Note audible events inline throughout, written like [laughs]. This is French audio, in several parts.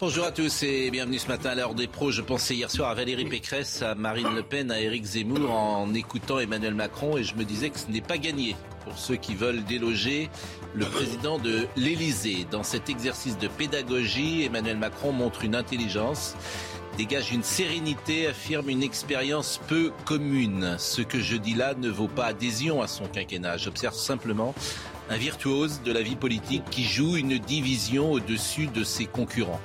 Bonjour à tous et bienvenue ce matin à l'heure des pros. Je pensais hier soir à Valérie Pécresse, à Marine Le Pen, à Éric Zemmour en écoutant Emmanuel Macron et je me disais que ce n'est pas gagné pour ceux qui veulent déloger le président de l'Élysée. Dans cet exercice de pédagogie, Emmanuel Macron montre une intelligence dégage une sérénité, affirme une expérience peu commune. Ce que je dis là ne vaut pas adhésion à son quinquennat. J'observe simplement un virtuose de la vie politique qui joue une division au-dessus de ses concurrents.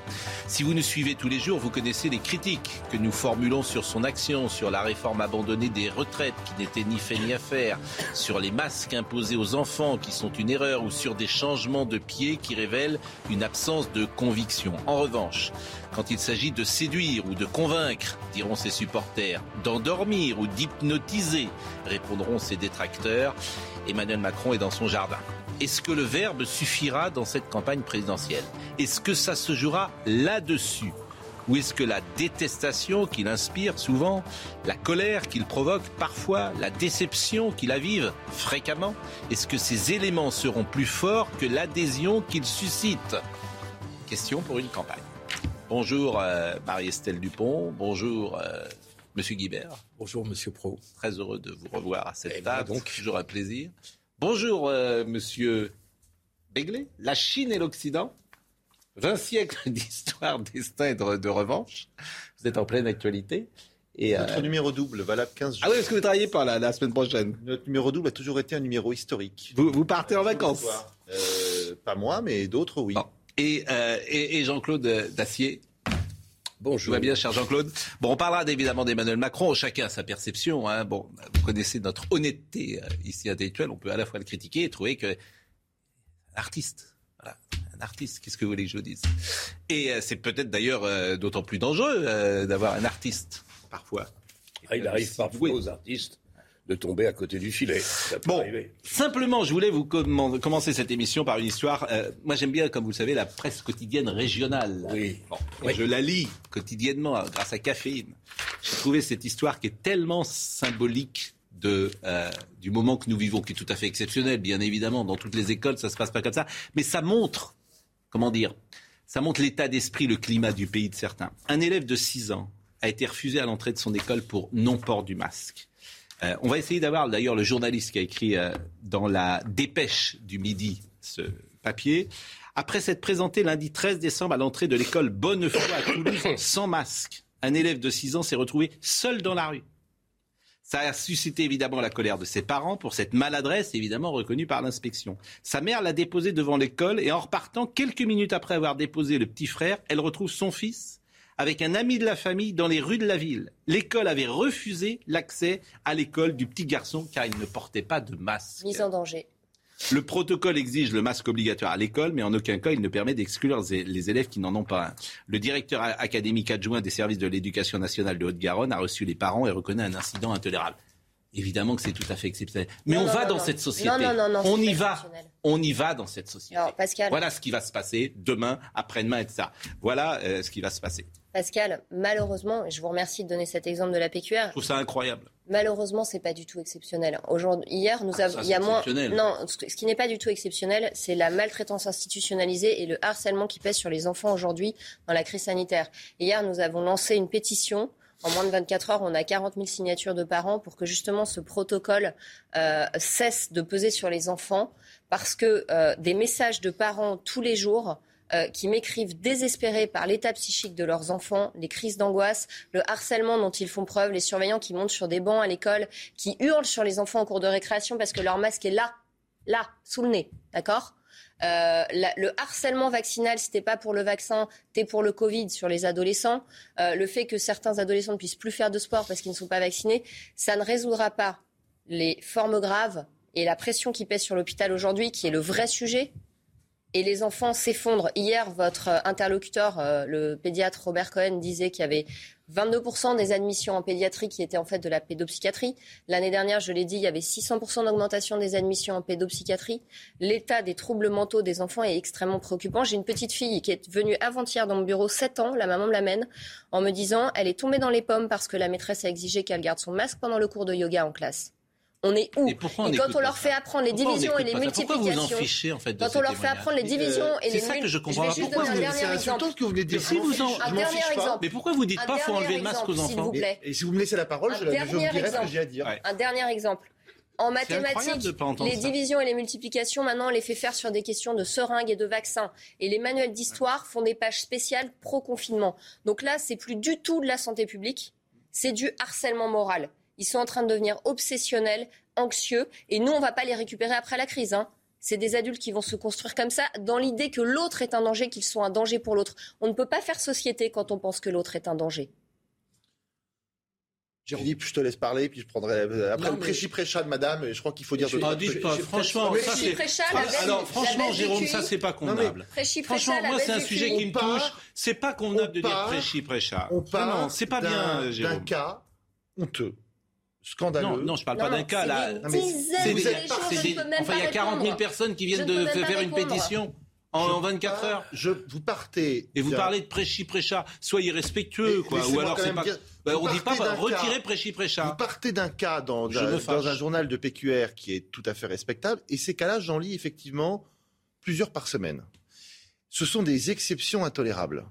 Si vous nous suivez tous les jours, vous connaissez les critiques que nous formulons sur son action, sur la réforme abandonnée des retraites qui n'était ni fait ni à faire, sur les masques imposés aux enfants qui sont une erreur ou sur des changements de pied qui révèlent une absence de conviction. En revanche, quand il s'agit de séduire ou de convaincre, diront ses supporters, d'endormir ou d'hypnotiser, répondront ses détracteurs, Emmanuel Macron est dans son jardin. Est-ce que le verbe suffira dans cette campagne présidentielle? Est-ce que ça se jouera là-dessus? Ou est-ce que la détestation qu'il inspire souvent, la colère qu'il provoque parfois, la déception qu'il avive fréquemment, est-ce que ces éléments seront plus forts que l'adhésion qu'il suscite? Question pour une campagne. Bonjour euh, Marie-Estelle Dupont, bonjour euh, Monsieur Guibert. Bonjour Monsieur Pro. Très heureux de vous revoir à cette table, donc. toujours un plaisir. Bonjour euh, Monsieur Begley, la Chine et l'Occident. 20 siècles [laughs] d'histoire, destin et de, de revanche. Vous êtes en pleine actualité. Et, euh, Notre numéro double, valable 15 jours. Ah oui, est-ce que vous travaillez pas là, la semaine prochaine Notre numéro double a toujours été un numéro historique. vous, vous partez en vacances Euh, Pas moi, mais d'autres, oui. Bon. et, euh, et, et Jean-Claude Dacier Tout Bonjour. va bien, cher Jean-Claude? Bon, on parlera évidemment d'Emmanuel Macron. Chacun a sa perception. Hein. Bon, vous connaissez notre honnêteté euh, ici intellectuelle. On peut à la fois le critiquer et trouver que artiste. Voilà, un artiste. Qu'est-ce que vous voulez que je vous dise? Et euh, c'est peut-être d'ailleurs euh, d'autant plus dangereux euh, d'avoir un artiste parfois. Ah, il arrive parfois aux artistes de tomber à côté du filet. Ça peut Bon, arriver. simplement, je voulais vous commen- commencer cette émission par une histoire. Euh, moi, j'aime bien, comme vous le savez, la presse quotidienne régionale. Oui. Bon, Oui. Je la lis quotidiennement euh, grâce à Caféine. J'ai trouvé cette histoire qui est tellement symbolique de, euh, du moment que nous vivons, qui est tout à fait exceptionnel, bien évidemment. Dans toutes les écoles, ça se passe pas comme ça. Mais ça montre, comment dire, ça montre l'état d'esprit, le climat du pays de certains. Un élève de 6 ans a été refusé à l'entrée de son école pour non-port du masque. Euh, on va essayer d'avoir d'ailleurs le journaliste qui a écrit euh, dans la dépêche du midi ce papier. Après s'être présenté lundi 13 décembre à l'entrée de l'école Bonnefoy à Toulouse [coughs] sans masque, un élève de 6 ans s'est retrouvé seul dans la rue. Ça a suscité évidemment la colère de ses parents pour cette maladresse évidemment reconnue par l'inspection. Sa mère l'a déposé devant l'école et en repartant quelques minutes après avoir déposé le petit frère, elle retrouve son fils avec un ami de la famille dans les rues de la ville. L'école avait refusé l'accès à l'école du petit garçon car il ne portait pas de masque. Mise en danger. Le protocole exige le masque obligatoire à l'école, mais en aucun cas il ne permet d'exclure les élèves qui n'en ont pas un. Le directeur académique adjoint des services de l'éducation nationale de Haute-Garonne a reçu les parents et reconnaît un incident intolérable. Évidemment que c'est tout à fait exceptionnel. Mais Non, on non, va non, dans cette société. Non, non, non, non, on y va. On y va dans cette société. Pascal, Voilà ce qui va se passer demain, après-demain, etc. Voilà euh, ce qui va se passer. Pascal, malheureusement, et je vous remercie de donner cet exemple de la PQR. Je trouve ça incroyable. Malheureusement, c'est pas du tout exceptionnel. Aujourd'hui, hier, nous Ah, avons, il y a moins. Non, ce ce qui n'est pas du tout exceptionnel, c'est la maltraitance institutionnalisée et le harcèlement qui pèse sur les enfants aujourd'hui dans la crise sanitaire. Hier, nous avons lancé une pétition. En moins de 24 heures, on a 40 000 signatures de parents pour que justement ce protocole euh, cesse de peser sur les enfants, parce que euh, des messages de parents tous les jours euh, qui m'écrivent désespérés par l'état psychique de leurs enfants, les crises d'angoisse, le harcèlement dont ils font preuve, les surveillants qui montent sur des bancs à l'école, qui hurlent sur les enfants en cours de récréation parce que leur masque est là, là, sous le nez, d'accord? Euh, le harcèlement vaccinal, c'était pas pour le vaccin, c'était pour le Covid sur les adolescents. Euh, le fait que certains adolescents ne puissent plus faire de sport parce qu'ils ne sont pas vaccinés, ça ne résoudra pas les formes graves et la pression qui pèse sur l'hôpital aujourd'hui, qui est le vrai sujet. Et les enfants s'effondrent. Hier, votre interlocuteur, euh, le pédiatre Robert Cohen, disait qu'il y avait 22% des admissions en pédiatrie qui étaient en fait de la pédopsychiatrie. L'année dernière, je l'ai dit, il y avait 600% d'augmentation des admissions en pédopsychiatrie. L'état des troubles mentaux des enfants est extrêmement préoccupant. J'ai une petite fille qui est venue avant-hier dans mon bureau, 7 ans, la maman me l'amène, en me disant elle est tombée dans les pommes parce que la maîtresse a exigé qu'elle garde son masque pendant le cours de yoga en classe. On est où Et pourquoi on quand on leur fait apprendre les Pourquoi on divisions et les Pourquoi vous en multiplications, fichez en fait de quand on leur fait apprendre les divisions et c'est les ça que je multiplications, comprends je vais Pourquoi vous- C'est insultant ce que vous venez de dire. Si Je vous en- je Un m'en dernier exemple. Mais pourquoi vous dites Un pas faut enlever le masque aux s'il vous enfants plaît. Et si vous me laissez la parole, Un je, je vous dirai ce que j'ai à dire. Ouais. Un dernier exemple. En C'est mathématiques, les ça. divisions et les multiplications, maintenant, on les fait faire sur des questions de seringues et de vaccins. Et les manuels d'histoire font des pages spéciales pro-confinement. Donc là, c'est plus du tout de la santé publique, c'est du harcèlement moral. Ils sont en train de devenir obsessionnels, anxieux, et nous, on va pas les récupérer après la crise. hein. C'est des adultes qui vont se construire comme ça, dans l'idée que l'autre est un danger, qu'ils sont un danger pour l'autre. On ne peut pas faire société quand on pense que l'autre est un danger. Philippe, je te laisse parler, puis je prendrai euh, après Non, le mais- prêchi-prêcha de madame, je crois qu'il faut dire Je- Ah, trucs. pas, j'ai- franchement, ça Prêchi, c'est. prêcha, Alors franchement, Jérôme, ça c'est pas condamnable. Prêchi, Franchement, prêcha, moi, c'est un sujet qui me touche. C'est pas condamnable de dire prêchi, prêcha. On part Non, c'est pas d'un- bien, d'un Jérôme. cas honteux, scandaleux. Non, non, je parle pas d'un cas c'est là. C'est de des, enfin, il y a pas 40 000 répondre. personnes qui viennent de faire une pétition en, Je en 24 pars- heures. Je, vous partez. Et vous parlez de prêchi, prêcha. Soyez respectueux, Mais quoi. Ou alors c'est pas. dire- Bah, vous on dit pas retirez cas- prêchi, Vous prêcha. partez d'un cas dans un journal de PQR qui est tout à fait respectable, et ces cas-là, j'en lis effectivement plusieurs par semaine. Ce sont des exceptions intolérables.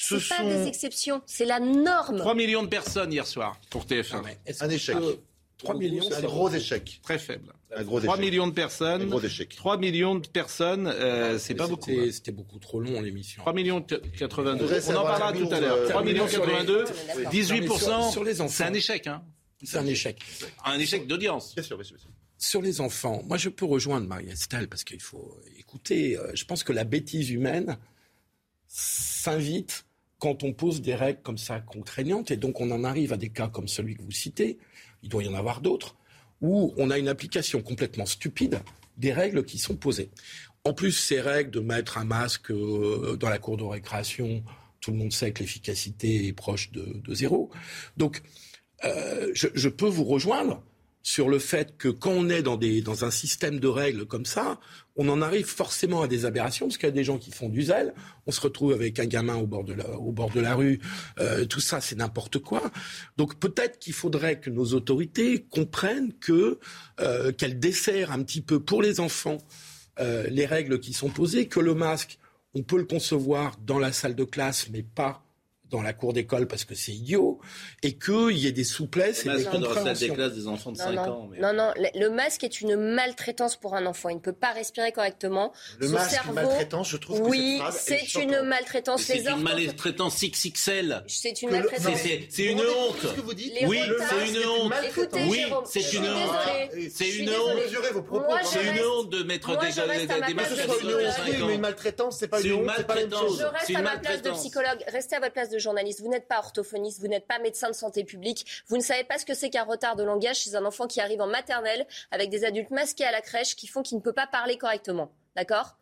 Ce C'est pas sont des exceptions, c'est la norme. 3 millions de personnes hier soir pour TF1. Non, mais est-ce Un qu'on échec. peut- 3 millions, un c'est gros échec. Très faible. Un gros 3 échec. millions de Un personnes. gros échec. 3 millions de personnes, euh, c'est pas beaucoup. C'était hein. c'était beaucoup trop long l'émission. 3 millions de 82. Je voudrais On en parlera tout à l'heure. euh, 3 millions sur les- 82. On est d'accord. 18%. Non, mais sur- sur les enfants. C'est un échec, hein. C'est un échec. Un échec d'audience. Bien sûr, bien sûr, bien sûr. Sur les enfants, moi je peux rejoindre Marie-Estelle parce qu'il faut écouter. euh, Je pense que la bêtise humaine s'invite quand on pose des règles comme ça contraignantes et donc on en arrive à des cas comme celui que vous citez, il doit y en avoir d'autres, où on a une application complètement stupide des règles qui sont posées. En plus, ces règles de mettre un masque euh, dans la cour de récréation, tout le monde sait que l'efficacité est proche de, zéro. Donc, euh, je peux vous rejoindre sur le fait que quand on est dans, un système de règles comme ça, on en arrive forcément à des aberrations, parce qu'il y a des gens qui font du zèle, on se retrouve avec un gamin au bord de la, rue, euh, tout ça c'est n'importe quoi. Donc peut-être qu'il faudrait que nos autorités comprennent euh, qu'elles desserrent un petit peu pour les enfants euh, les règles qui sont posées, que le masque, on peut le concevoir dans la salle de classe, mais pas dans la cour d'école parce que c'est idiot, et qu'il y ait des souplesses et des compréhensions. classes des enfants de Non, non, non, non, le, masque est une maltraitance pour un enfant. Il ne peut pas respirer correctement. Le Son masque cerveau- maltraitance, je trouve que Oui, cette phrase est c'est une maltraitance. C'est Les une maltraitance XXL. C'est une Que maltraitance. C'est- c'est une honte. ce que vous dites Oui, c'est une honte. Écoutez, Oui, c'est une honte. C'est une honte. C'est une honte de mettre des, masques Que de ce à soit une psychologue. honte, 5 oui, mais une ans. maltraitance, c'est pas C'est une une honte, c'est pas la même maltraitance. chose. Je reste C'est à une ma place de psychologue, restez à votre place de journaliste. Vous n'êtes pas orthophoniste, vous n'êtes pas médecin de santé publique. Vous ne savez pas ce que c'est qu'un retard de langage chez un enfant qui arrive en maternelle avec des adultes masqués à la crèche qui font qu'il ne peut pas parler correctement. D'accord?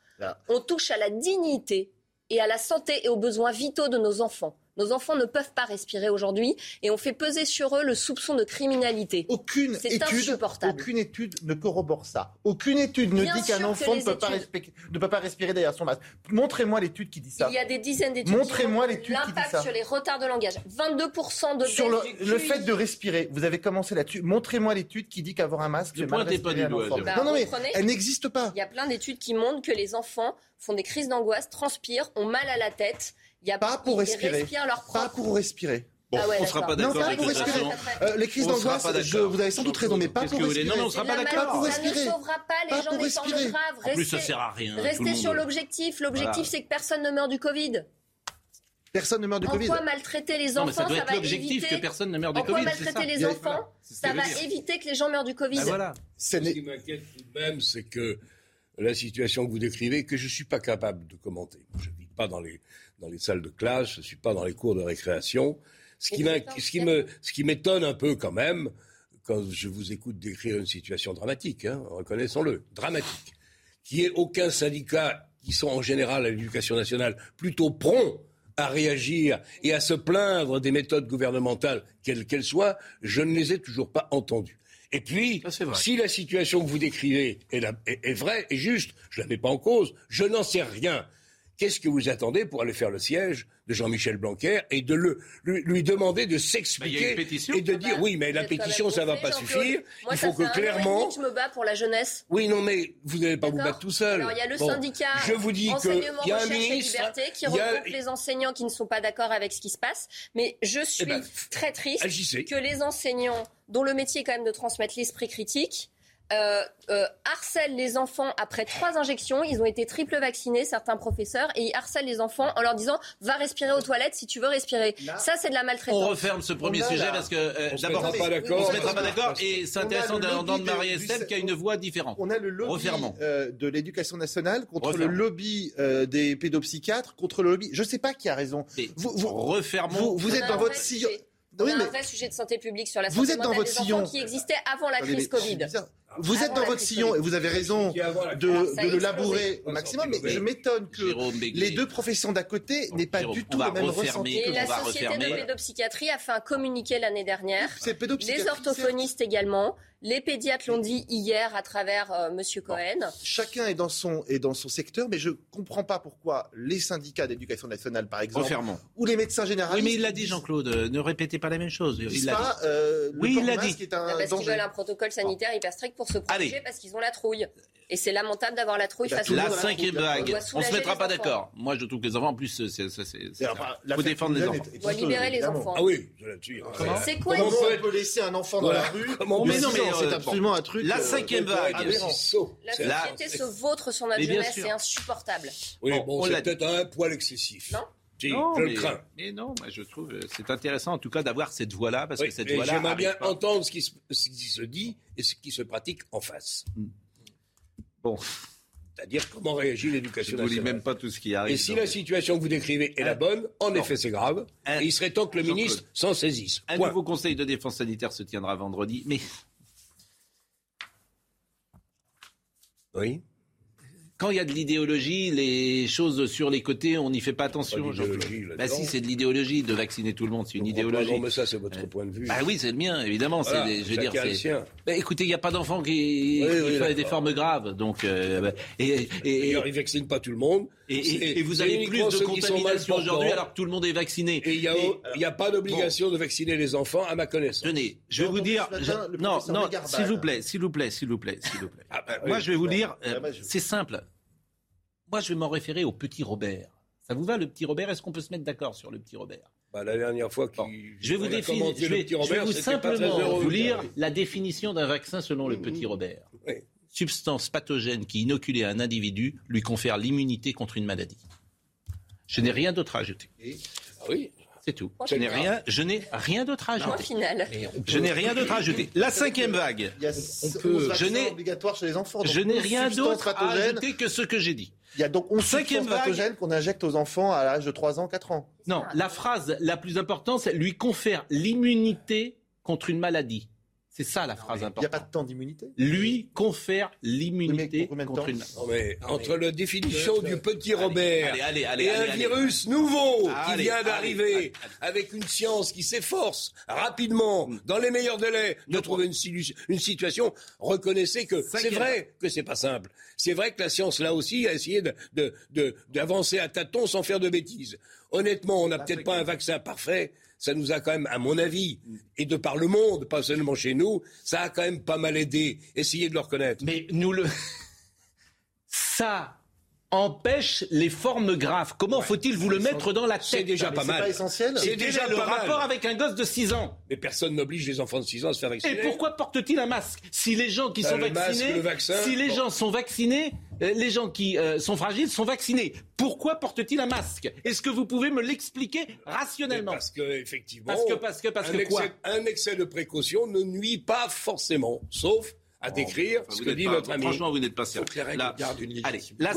On touche à la dignité et à la santé et aux besoins vitaux de nos enfants. Nos enfants ne peuvent pas respirer aujourd'hui et on fait peser sur eux le soupçon de criminalité. Aucune C'est étude, insupportable. aucune étude ne corrobore ça. Aucune étude ne Bien dit qu'un enfant ne peut, pas études- respect- ne peut pas respirer derrière son masque. Montrez-moi l'étude qui dit ça. Il y a des dizaines d'études qui Montrez-moi montrent l'étude qui dit l'impact ça. sur les retards de langage. 22% de Sur le, fait de respirer, vous avez commencé là-dessus. Montrez-moi l'étude qui dit qu'avoir un masque fait mal pas du doigt. Jérôme. Non, non, mais elle n'existe pas. Il y a plein d'études qui montrent que les enfants font des crises d'angoisse, transpirent, ont mal à la tête. Il y a Pas pour respirer. leur Pas pour respirer. Bon, Ah ouais, on ne sera d'accord. pas Non, d'accord pas avec pour cette respirer. Euh, les crises d'angoisse, pas vous avez sans doute raison, mais pas pour respirer. Non, non, on sera pas d'accord. pour ça ne sauvera pas les Pas gens des temps de respirer. grave. En plus, ça Restez- sert à rien. le Restez sur l'objectif. L'objectif, Voilà. c'est que personne ne meurt du Covid. Personne ne meurt du En Covid. quoi maltraiter les Non, mais enfants, ça doit être va l'objectif éviter... que personne ne meurt En du quoi Covid. ça. maltraiter les enfants, ça va éviter que les gens meurent du Covid. Ben voilà. Ce qui m'inquiète tout de même, c'est que la situation que vous décrivez, que je ne suis pas capable de commenter. Je ne vis pas dans les, dans les salles de classe, je ne suis pas dans les cours de récréation. Ce qui, Mais m'inqui- c'est ce qui me, ce qui m'étonne un peu quand même, quand je vous écoute décrire une situation dramatique, hein, reconnaissons-le, dramatique, qui est aucun syndicat qui sont en général à l'éducation nationale plutôt prompts à réagir et à se plaindre des méthodes gouvernementales, quelles qu'elles soient, je ne les ai toujours pas entendus. Et puis, si la situation que vous décrivez est, est, est vraie et juste, je ne la mets pas en cause, je n'en sais rien. Qu'est-ce que vous attendez pour aller faire le siège de Jean-Michel Blanquer et de le, lui, demander de s'expliquer bah, et de dire oui, mais la pétition, ça ne va pas suffire. il faut que clairement. je me bats pour la jeunesse. Oui, non, mais vous n'allez pas vous battre tout seul. Alors il y a le syndicat. Je vous dis qu'il y a un ministre liberté, qui regroupe les enseignants qui ne sont pas d'accord avec ce qui se passe. Mais je suis eh ben, très triste agissez. que les enseignants, dont le métier est quand même de transmettre l'esprit critique, euh, euh, harcèlent les enfants après trois injections. Ils ont été triple vaccinés, certains professeurs, et ils harcèlent les enfants en leur disant va respirer aux toilettes si tu veux respirer. Ça, c'est de la maltraitance. On referme ce premier sujet parce que euh, On se d'abord, mettra pas d'accord. on se mettra pas d'accord et c'est intéressant d'entendre de- Marie-Estelle qui a une voix différente. On a le lobby Refermons. euh, de l'éducation nationale contre Refermons. le lobby euh, des pédopsychiatres, contre le lobby. Je ne sais pas qui a raison. Mais Vous, vous- refermons. vous- vous êtes dans votre sillon. Oui, a mais- un vrai sujet de santé publique sur la Vous santé êtes dans votre des enfants sillon. qui existait avant la crise Covid. Vous êtes dans votre sillon et vous avez raison de, le labourer au maximum, mais je m'étonne que les deux professions d'à côté n'aient pas du tout le même ressenti. Et la Société de pédopsychiatrie a fait un communiqué l'année dernière. C'est pédopsychiatrie, Les orthophonistes également. Les pédiatres l'ont dit hier à travers euh, Monsieur Cohen. Chacun est dans son est dans son secteur, mais je comprends pas pourquoi les syndicats d'éducation nationale, par exemple, Refermons. ou les médecins Oui, généralistes. mais il l'a dit, Jean-Claude. euh, Ne répétez pas la même chose. Il l'a dit. pas, euh, le Oui, il l'a dit. est un Parce qu'ils veulent un protocole sanitaire hyper strict pour se protéger Allez. parce qu'ils ont la trouille. Et c'est lamentable d'avoir la trouille Bah, face tout le aux La la cinquième vague. On On se mettra pas d'accord. Moi, je trouve que les enfants, en plus, c'est, enfin, faut défendre les enfants. doit honteuse, libérer les enfants. Ah oui, là-dessus. Comment C'est quoi on peut- peut laisser un enfant dans la rue Mais non, mais, c'est euh, absolument un truc. La euh, cinquième vague. sot. La société se vautre sur notre jeunesse, c'est insupportable. Oui, Bon, c'est peut-être un poil excessif. Non Si, Non, je mais, le crains. mais non, je trouve euh, c'est intéressant en tout cas d'avoir cette voix-là parce Oui, que cette et voix-là. J'aimerais bien pas. entendre ce qui, se, ce qui se dit et ce qui se pratique en face. Bon, C'est-à-dire comment réagit je l'éducation ne vous lis nationale. même pas tout ce qui arrive. Et si donc. la situation que vous décrivez est la bonne, en Non. effet c'est grave. Un- Et il serait temps que le ministre s'en saisisse. Un Point. nouveau conseil de défense sanitaire se tiendra vendredi, mais Oui. quand il y a de l'idéologie, les choses sur les côtés, on n'y fait pas Pas attention. Jean-Claude. là-dedans. Bah si, c'est de l'idéologie de vacciner tout le monde, c'est une pas, idéologie. Non, mais ça c'est votre Euh, point de vue. Bah oui, c'est le mien, évidemment. c'est Voilà, des- je veux dire. Bah, écoutez, il n'y a pas d'enfant qui, Oui, qui oui, fait des formes graves, donc euh, bah, et, et, et, D'ailleurs, ils vaccinent pas tout le monde. Et- vous avez plus de contamination aujourd'hui alors que tout le monde est vacciné. Et il n'y a, pas d'obligation de vacciner les enfants, à ma connaissance. Tenez, je vais vous dire. matin je- non, non, s'il vous plaît, s'il vous plaît, s'il vous plaît, s'il vous plaît. [laughs] Ah, bah, Moi, je vais vous dire, ah, euh, bah, je- c'est simple. Moi, je vais m'en référer au petit Robert. Ça vous va, le petit Robert? Est-ce qu'on peut se mettre d'accord sur le petit Robert? Bah, la dernière fois qu'il Bon, Je vais vous définir, je vais, petit je vais Robert, vous simplement vous lire la définition d'un vaccin selon le petit Robert. Substance pathogène qui, inoculée à un individu, lui confère l'immunité contre une maladie. Je n'ai rien d'autre à ajouter. Ah oui. C'est tout. Je n'ai rien, je n'ai rien d'autre à ajouter. Je n'ai rien d'autre à ajouter. La cinquième vague. Il y a on 11 peut- je n'ai- vaccins obligatoires chez les enfants. donc Je n'ai 11 rien d'autre à ajouter que ce que j'ai dit. Il y a donc 11 Cinquième pathogènes qu'on injecte aux enfants à l'âge de 3 ans, 4 ans. Non, la phrase la plus importante, c'est lui confère l'immunité contre une maladie. C'est ça la phrase Il n'y a importante. pas de temps d'immunité? Lui confère l'immunité contre une. Non, mais entre la définition du petit Robert Allez, allez, allez, et allez, un allez. virus nouveau Allez, qui vient d'arriver avec une science qui s'efforce rapidement, dans les meilleurs délais, de trouver une, situation, reconnaissez que c'est vrai que c'est pas simple. C'est vrai que la science, là aussi, a essayé de- de- de- d'avancer à tâtons sans faire de bêtises. Honnêtement, on n'a peut-être pas un vaccin parfait. Ça nous a quand même, à mon avis, et de par le monde, pas seulement chez nous, ça a quand même pas mal aidé. Essayez de le reconnaître. Mais nous le. [laughs] Ça empêche les formes graves. Comment faut-il vous le mettre dans la tête C'est déjà pas c'est mal. pas essentiel. C'est déjà le pas mal. rapport avec un gosse de 6 ans Mais personne n'oblige les enfants de 6 ans à se faire vacciner. Et pourquoi porte-t-il un masque Si les gens qui Bah, sont le masque, vaccinés, le vaccin, si les bon. gens sont vaccinés, euh, les gens qui euh, sont fragiles sont vaccinés. Pourquoi porte-t-il un masque Est-ce que vous pouvez me l'expliquer Mais rationnellement Parce que, effectivement, Parce que parce que parce un, que quoi excès, un excès de précaution ne nuit pas forcément, sauf à décrire Enfin, ce vous que dit pas- notre ami. Franchement, vous n'êtes pas sérieux. Allez, la Oui,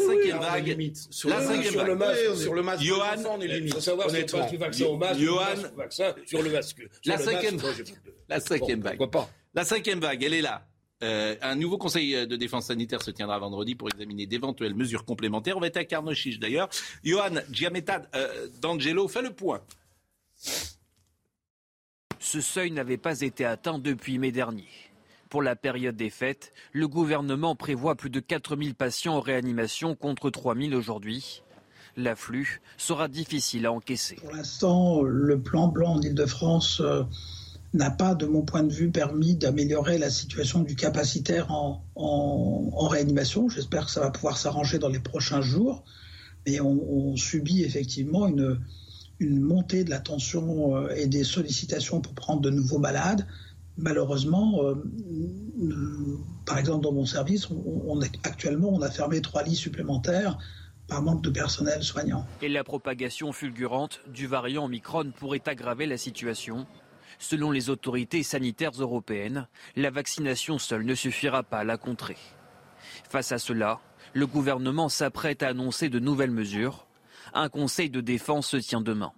cinquième oui, vague. limite. Sur la le- cinquième sur le vague. masque, Oui, on est- sur le masque, Johan, on est Il faut savoir si du vaccin au masque, Johan. ou du masque au vaccin, sur le masque. Sur La le cinquième- masque, moi, La cinquième Bon, vague. Pourquoi pas La cinquième vague, elle est là. Euh, un nouveau conseil de défense sanitaire se tiendra vendredi pour examiner d'éventuelles mesures complémentaires. On va être à Carnot d'ailleurs. Johan Giametad euh, d'Angelo fait le point. Ce seuil n'avait pas été atteint depuis mai dernier. Pour la période des fêtes, le gouvernement prévoit plus de 4000 patients en réanimation contre 3000 aujourd'hui. L'afflux sera difficile à encaisser. Pour l'instant, le plan blanc en Ile-de-France euh, n'a pas, de mon point de vue, permis d'améliorer la situation du capacitaire en, réanimation. J'espère que ça va pouvoir s'arranger dans les prochains jours. Mais on, subit effectivement une, une, montée de la tension euh, et des sollicitations pour prendre de nouveaux malades. Malheureusement, euh, par exemple dans mon service, actuellement on a fermé trois lits supplémentaires par manque de personnel soignant. Et la propagation fulgurante du variant Omicron pourrait aggraver la situation. Selon les autorités sanitaires européennes, la vaccination seule ne suffira pas à la contrer. Face à cela, le gouvernement s'apprête à annoncer de nouvelles mesures. Un conseil de défense se tient demain.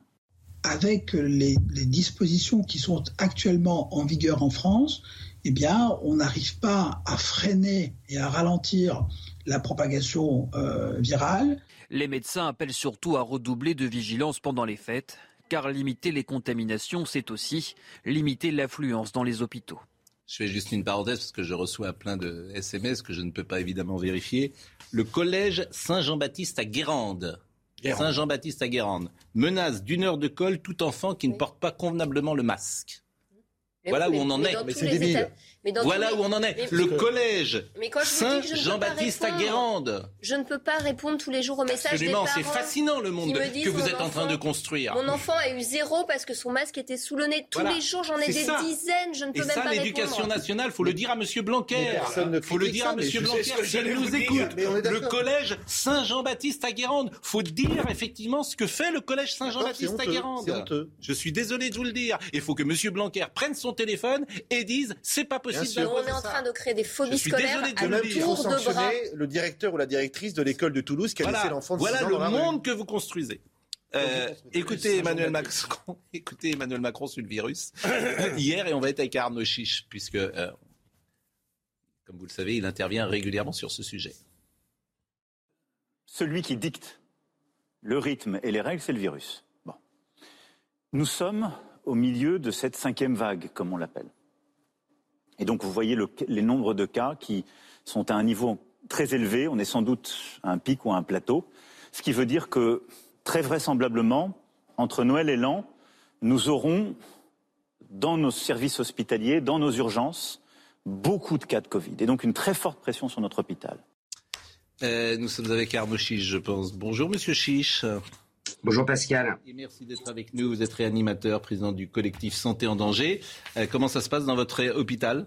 Avec les, dispositions qui sont actuellement en vigueur en France, eh bien, on n'arrive pas à freiner et à ralentir la propagation euh, virale. Les médecins appellent surtout à redoubler de vigilance pendant les fêtes car limiter les contaminations, c'est aussi limiter l'affluence dans les hôpitaux. Je fais juste une parenthèse parce que je reçois plein de SMS que je ne peux pas évidemment vérifier. Le collège Saint-Jean-Baptiste à Guérande. Saint-Jean-Baptiste à Guérande menace d'une heure de colle tout enfant qui ne porte pas convenablement le masque. voilà où on en est. Mais c'est débile voilà où on en est. le collège Saint-Jean-Baptiste à Guérande. Je ne peux pas répondre tous les jours aux messages Absolument, c'est fascinant le monde que vous êtes en train de construire. Mon enfant a eu zéro parce que son masque était sous le nez. Tous les jours, j'en ai des dizaines. Je ne peux Et même ça, pas l'éducation nationale, faut le dire à Monsieur Blanquer. Faut le dire à Monsieur Blanquer s'il nous écoute. Le collège Saint-Jean-Baptiste à Guérande. Faut dire effectivement ce que fait le collège Saint-Jean-Baptiste à Guérande. Je suis désolé de vous le dire. Il faut que Monsieur Blanquer prenne son téléphone et dise c'est pas possible train de créer des phobies scolaires à tour il faut sanctionner le directeur ou la directrice de l'école de Toulouse qui a laissé l'enfant de Voilà le monde que vous construisez. Euh, écoutez Emmanuel Macron, [laughs] écoutez Emmanuel Macron sur le virus [coughs] hier et on va être avec Arnaud Chiche puisque, euh, comme vous le savez, il intervient régulièrement sur ce sujet. Celui qui dicte le rythme et les règles, c'est le virus. Bon. Nous sommes au milieu de cette cinquième vague, comme on l'appelle. Et donc vous voyez les nombres de cas qui sont à un niveau très élevé. On est sans doute à un pic ou à un plateau. Ce qui veut dire que très vraisemblablement, entre Noël et l'an, nous aurons dans nos services hospitaliers, dans nos urgences, beaucoup de cas de Covid. Et donc une très forte pression sur notre hôpital. Euh, nous sommes avec Arnaud Chiche, je pense. Bonjour, monsieur Chiche. Bonjour Pascal. Et merci d'être avec nous. Vous êtes réanimateur, président du collectif Santé en danger. Euh, comment ça se passe dans votre hôpital?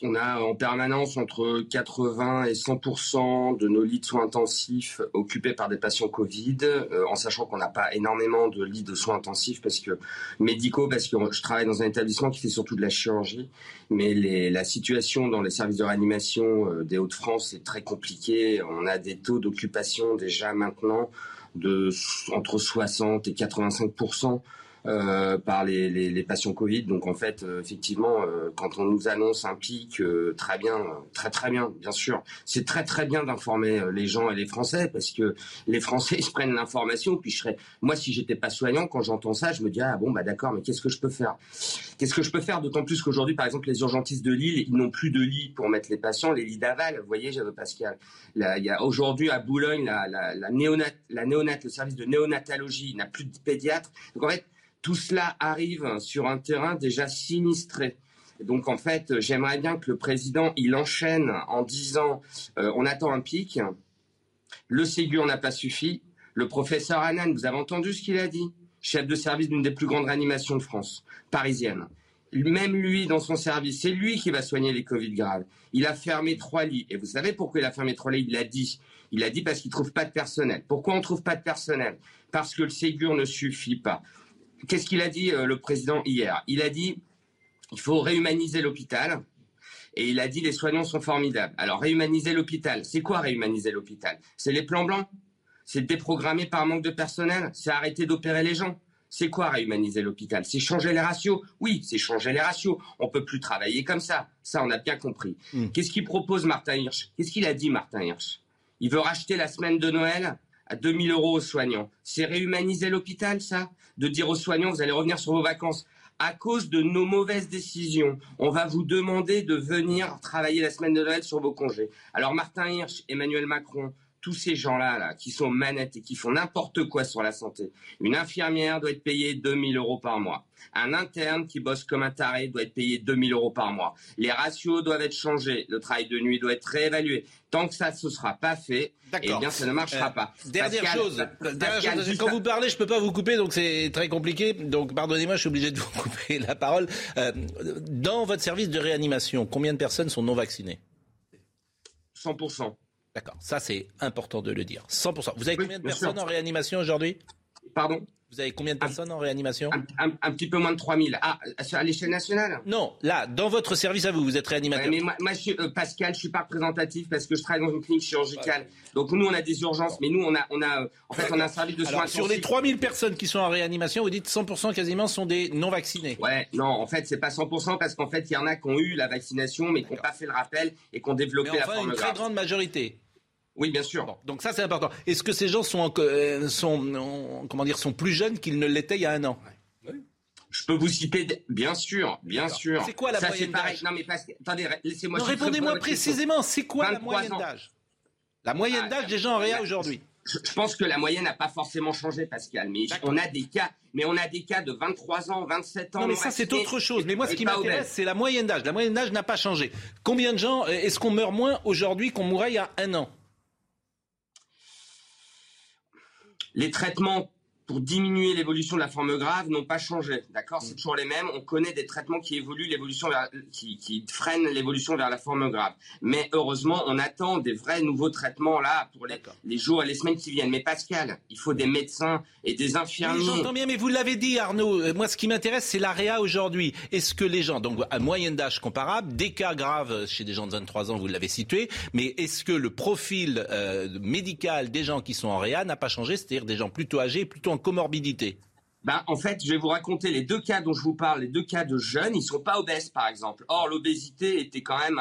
On a en permanence entre 80 et 100% de nos lits de soins intensifs occupés par des patients Covid, euh, en sachant qu'on n'a pas énormément de lits de soins intensifs parce que médicaux, parce que je travaille dans un établissement qui fait surtout de la chirurgie, mais la situation dans les services de réanimation euh, des Hauts-de-France est très compliquée. On a des taux d'occupation déjà maintenant de entre 60 et 85 euh, par les, les, les, patients Covid. Donc en fait, euh, effectivement, euh, quand on nous annonce un pic, très bien, très très bien, bien sûr. C'est très très bien d'informer les gens et les Français parce que les Français [laughs] ils prennent l'information. Puis je serais, moi, si j'étais pas soignant, quand j'entends ça, je me dis ah bon bah d'accord, mais qu'est-ce que je peux faire? Qu'est-ce que je peux faire? D'autant plus qu'aujourd'hui, par exemple, les urgentistes de Lille, ils n'ont plus de lits pour mettre les patients, les lits d'aval. Vous voyez, Pascal. Là, il y a aujourd'hui à Boulogne la, la, la néonat, la néonat, le service de néonatologie n'a plus de pédiatre. Donc en fait tout cela arrive sur un terrain déjà sinistré. Donc en fait, j'aimerais bien que le président il enchaîne en disant euh, on attend un pic, le Ségur n'a pas suffi. Le professeur Hanan, vous avez entendu ce qu'il a dit? Chef de service d'une des plus grandes réanimations de France, parisienne. Même lui, dans son service, c'est lui qui va soigner les Covid graves. Il a fermé trois lits. Et vous savez pourquoi il a fermé trois lits? Il l'a dit. Il a dit parce qu'il ne trouve pas de personnel. Pourquoi on ne trouve pas de personnel? Parce que le Ségur ne suffit pas. Qu'est-ce qu'il a dit euh, le président hier? Il a dit il faut réhumaniser l'hôpital. Et il a dit les soignants sont formidables. Alors réhumaniser l'hôpital, c'est quoi réhumaniser l'hôpital? C'est les plans blancs? C'est déprogrammer par manque de personnel? C'est arrêter d'opérer les gens? C'est quoi réhumaniser l'hôpital? C'est changer les ratios? Oui, c'est changer les ratios. On peut plus travailler comme ça. Ça, on a bien compris. Hmm. Qu'est-ce qu'il propose Martin Hirsch? Qu'est-ce qu'il a dit Martin Hirsch? Il veut racheter la semaine de Noël? À 2000 euros aux soignants. C'est réhumaniser l'hôpital, ça? De dire aux soignants, vous allez revenir sur vos vacances. À cause de nos mauvaises décisions, on va vous demander de venir travailler la semaine de Noël sur vos congés. Alors Martin Hirsch, Emmanuel Macron, tous ces gens-là là, qui sont manettes et qui font n'importe quoi sur la santé. Une infirmière doit être payée 2000 euros par mois. Un interne qui bosse comme un taré doit être payé 2000 euros par mois. Les ratios doivent être changés. Le travail de nuit doit être réévalué. Tant que ça ne sera pas fait, eh bien, ça ne marchera pas. Euh, dernière chose, quand vous parlez, je ne peux pas vous couper, donc c'est très compliqué. Donc pardonnez-moi, je suis obligé de vous [laughs] couper la parole. Euh, dans votre service de réanimation, combien de personnes sont non vaccinées? 100%. D'accord, ça c'est important de le dire. 100%. Vous avez combien de personnes en réanimation aujourd'hui? Pardon? Vous avez combien de personnes en réanimation? un, petit peu moins de 3000. Ah, à l'échelle nationale? Non, là, dans votre service à vous, vous êtes réanimateur. mais moi, je suis, euh, Pascal, je suis pas représentatif parce que je travaille dans une clinique chirurgicale. Donc nous, on a des urgences, mais nous, on a, on a, euh, en fait, on a un service de soins. Sur les 3000 personnes qui sont en réanimation, vous dites 100% quasiment sont des non vaccinés. Ouais, non, en fait, c'est pas 100% parce qu'en fait, il y en a qui ont eu la vaccination, mais qui n'ont pas fait le rappel et qui ont développé mais enfin, la forme une très grande majorité. Oui, bien sûr. donc ça, c'est important. Est-ce que ces gens sont, euh, sont, comment dire, sont plus jeunes qu'ils ne l'étaient il y a un an? Je peux vous citer, bien sûr, bien sûr. C'est quoi la moyenne d'âge? Non, mais attendez, laissez-moi. Non, répondez-moi précisément. C'est quoi la moyenne d'âge? La moyenne d'âge des gens en réa aujourd'hui? Je, pense que la moyenne n'a pas forcément changé, Pascal. Mais on a des cas, mais on a des cas de 23 ans, 27 ans. Non, mais ça c'est autre chose. Mais moi, ce qui m'intéresse, c'est la moyenne d'âge. La moyenne d'âge n'a pas changé. Combien de gens Est-ce qu'on meurt moins aujourd'hui qu'on mourait il y a un an? Les traitements pour diminuer l'évolution de la forme grave n'ont pas changé. D'accord C'est toujours les mêmes. On connaît des traitements qui évoluent l'évolution qui, qui freinent l'évolution vers la forme grave. Mais heureusement, on attend des vrais nouveaux traitements là pour les, les, jours et les semaines qui viennent. Mais Pascal, il faut des médecins et des infirmiers. J'entends bien, mais vous l'avez dit, Arnaud. Euh, moi, ce qui m'intéresse, c'est l'AREA aujourd'hui. Est-ce que les gens, donc à moyenne d'âge comparable, des cas graves chez des gens de 23 ans, vous l'avez situé, mais est-ce que le profil euh, médical des gens qui sont en réa n'a pas changé, c'est-à-dire des gens plutôt âgés, plutôt comorbidité ben, en fait, je vais vous raconter les deux cas dont je vous parle, les deux cas de jeunes, ils sont pas obèses, par exemple. Or, l'obésité était quand même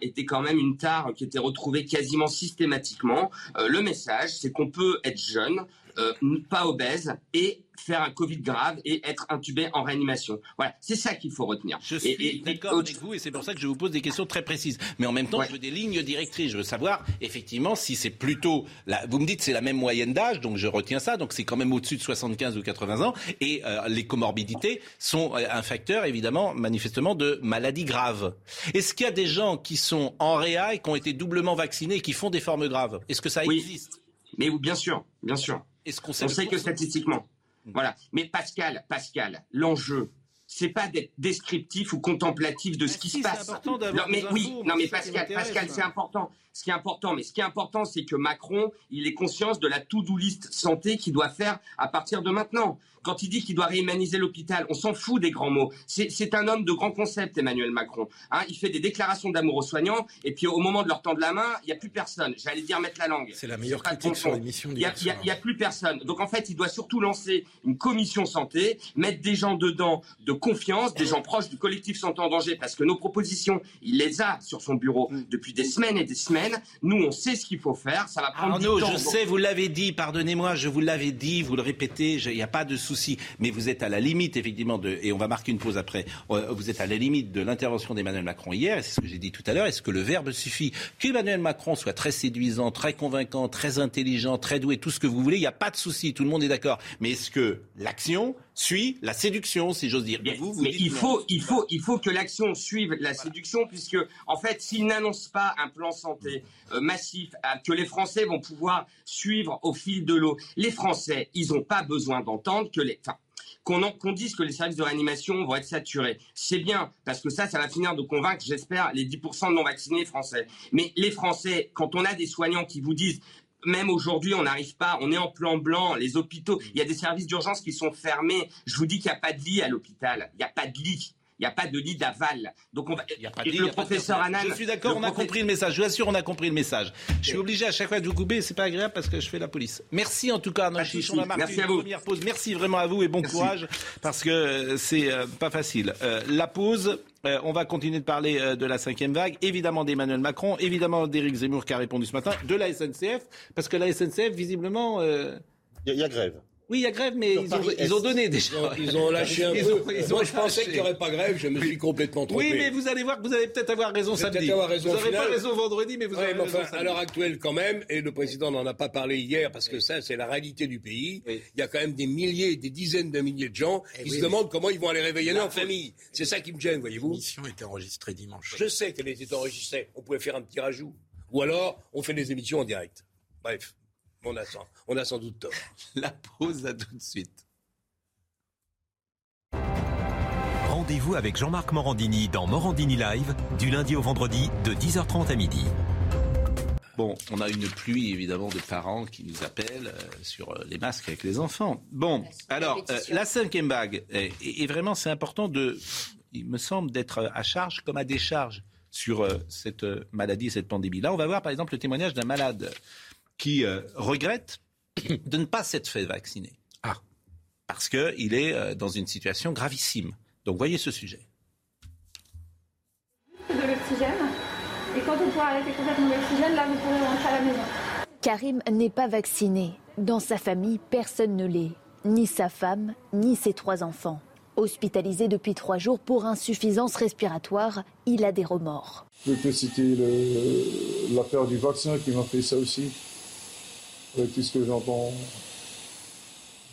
était quand même une tare qui était retrouvée quasiment systématiquement. Euh, le message, c'est qu'on peut être jeune, euh, pas obèse et faire un Covid grave et être intubé en réanimation. Voilà, c'est ça qu'il faut retenir. Je suis d'accord avec vous et c'est pour ça que je vous pose des questions très précises. Mais en même temps, je veux des lignes directrices. Je veux savoir effectivement si c'est plutôt... La... Vous me dites c'est la même moyenne d'âge, donc je retiens ça. Donc c'est quand même au-dessus de 75 ou 80 ans. Et euh, les comorbidités sont euh, un facteur évidemment, manifestement, de maladies graves. Est-ce qu'il y a des gens qui sont en réa et qui ont été doublement vaccinés et qui font des formes graves? Est-ce que ça existe? Mais bien sûr, bien sûr. Est-ce qu'on sait, On sait que statistiquement. Voilà. Mais Pascal, Pascal, l'enjeu, c'est pas d'être descriptif ou contemplatif de ce qui se passe. Non, mais oui, non, mais Pascal, Pascal, c'est important. Ce qui est important, mais ce qui est important, c'est que Macron, il est conscience de la to-do list santé qu'il doit faire à partir de maintenant. Quand il dit qu'il doit réhumaniser l'hôpital, on s'en fout des grands mots. C'est un homme de grands concepts, Emmanuel Macron. Hein, il fait des déclarations d'amour aux soignants, et puis au moment de leur tendre la main, il n'y a plus personne. J'allais dire mettre la langue. C'est la meilleure critique sur l'émission. Il n'y a, plus personne. Donc en fait, il doit surtout lancer une commission santé, mettre des gens dedans de confiance, des gens proches du collectif Santé en danger, parce que nos propositions, il les a sur son bureau mm. depuis des semaines et des semaines. Nous, on sait ce qu'il faut faire. Ça va prendre Arnaud, du temps. je sais, vous l'avez dit. Pardonnez-moi, je vous l'avais dit. Vous le répétez. Il n'y a pas de Mais vous êtes à la limite, effectivement, de, et on va marquer une pause après. Euh, vous êtes à la limite de l'intervention d'Emmanuel Macron hier. Et c'est ce que j'ai dit tout à l'heure. Est-ce que le verbe suffit Qu'Emmanuel Macron soit très séduisant, très convaincant, très intelligent, très doué, tout ce que vous voulez, il n'y a pas de souci. Tout le monde est d'accord. Mais est-ce que l'action suit la séduction, si j'ose dire. Mais, il faut, il faut, il faut que l'action suive la séduction, puisque en fait, s'il n'annonce pas un plan santé euh, massif euh, que les Français vont pouvoir suivre au fil de l'eau, les Français, ils n'ont pas besoin d'entendre que les, qu'on dise que les services de réanimation vont être saturés. C'est bien, parce que ça, ça va finir de convaincre, j'espère, les 10% de non-vaccinés français. Mais les Français, quand on a des soignants qui vous disent même aujourd'hui, on n'arrive pas, on est en plan blanc, les hôpitaux, il y a des services d'urgence qui sont fermés. Je vous dis qu'il n'y a pas de lit à l'hôpital, il n'y a pas de lit. Il n'y a pas de lit d'aval. Donc on va. Il y a pas de lit, le professeur Anan. Je suis d'accord, on a compris le message. Je vous assure, on a compris le message. Je suis obligé à chaque fois de vous couper. C'est pas agréable parce que je fais la police. Merci en tout cas, Arnaud On Merci une première pause. Merci vraiment à vous et bon courage parce que euh, c'est euh, pas facile. Euh, la pause. On va continuer de parler de la cinquième vague, évidemment d'Emmanuel Macron, évidemment d'Éric Zemmour qui a répondu ce matin, de la SNCF, parce que la SNCF, visiblement... Il y, a grève. Oui, il y a grève, mais ils ont, ils ont, donné déjà. Ils ont, lâché un peu. Moi, je pensais qu'il n'y aurait pas grève, je me suis complètement trompé. Oui, mais vous allez voir que vous allez peut-être avoir raison samedi. Avoir raison vous n'aurez pas raison vendredi, mais vous avez raison À l'heure actuelle, quand même, et le président n'en a pas parlé hier, parce que ça, c'est la réalité du pays, il y a quand même des milliers, des dizaines de milliers de gens eh qui se demandent comment ils vont aller réveiller leur famille. C'est ça qui me gêne, voyez-vous. L'émission était enregistrée dimanche. Je sais qu'elle était enregistrée. On pouvait faire un petit rajout. Ou alors, on fait des émissions en direct. Bref. On a, sans, on a sans doute tort. [laughs] La pause, à tout de suite. Rendez-vous avec Jean-Marc Morandini dans Morandini Live, du lundi au vendredi, de 10h30 à midi. Bon, on a une pluie évidemment de parents qui nous appellent euh, sur euh, les masques avec les enfants. Bon, alors euh, la cinquième vague, et, vraiment c'est important de, il me semble, d'être à charge comme à décharge sur cette maladie, cette pandémie. Là, on va voir par exemple le témoignage d'un malade qui euh, regrette de ne pas s'être fait vacciner. Ah. Parce qu'il est euh, dans une situation gravissime. Donc voyez ce sujet. De l'oxygène. Et quand on pourra arrêter complètement l'oxygène, là, vous pourrez rentrer à la maison. Karim n'est pas vacciné. Dans sa famille, personne ne l'est. Ni sa femme, ni ses trois enfants. Hospitalisé depuis trois jours pour insuffisance respiratoire, il a des remords. Je peux citer la peur du vaccin qui m'a fait ça aussi tout ce que j'entends,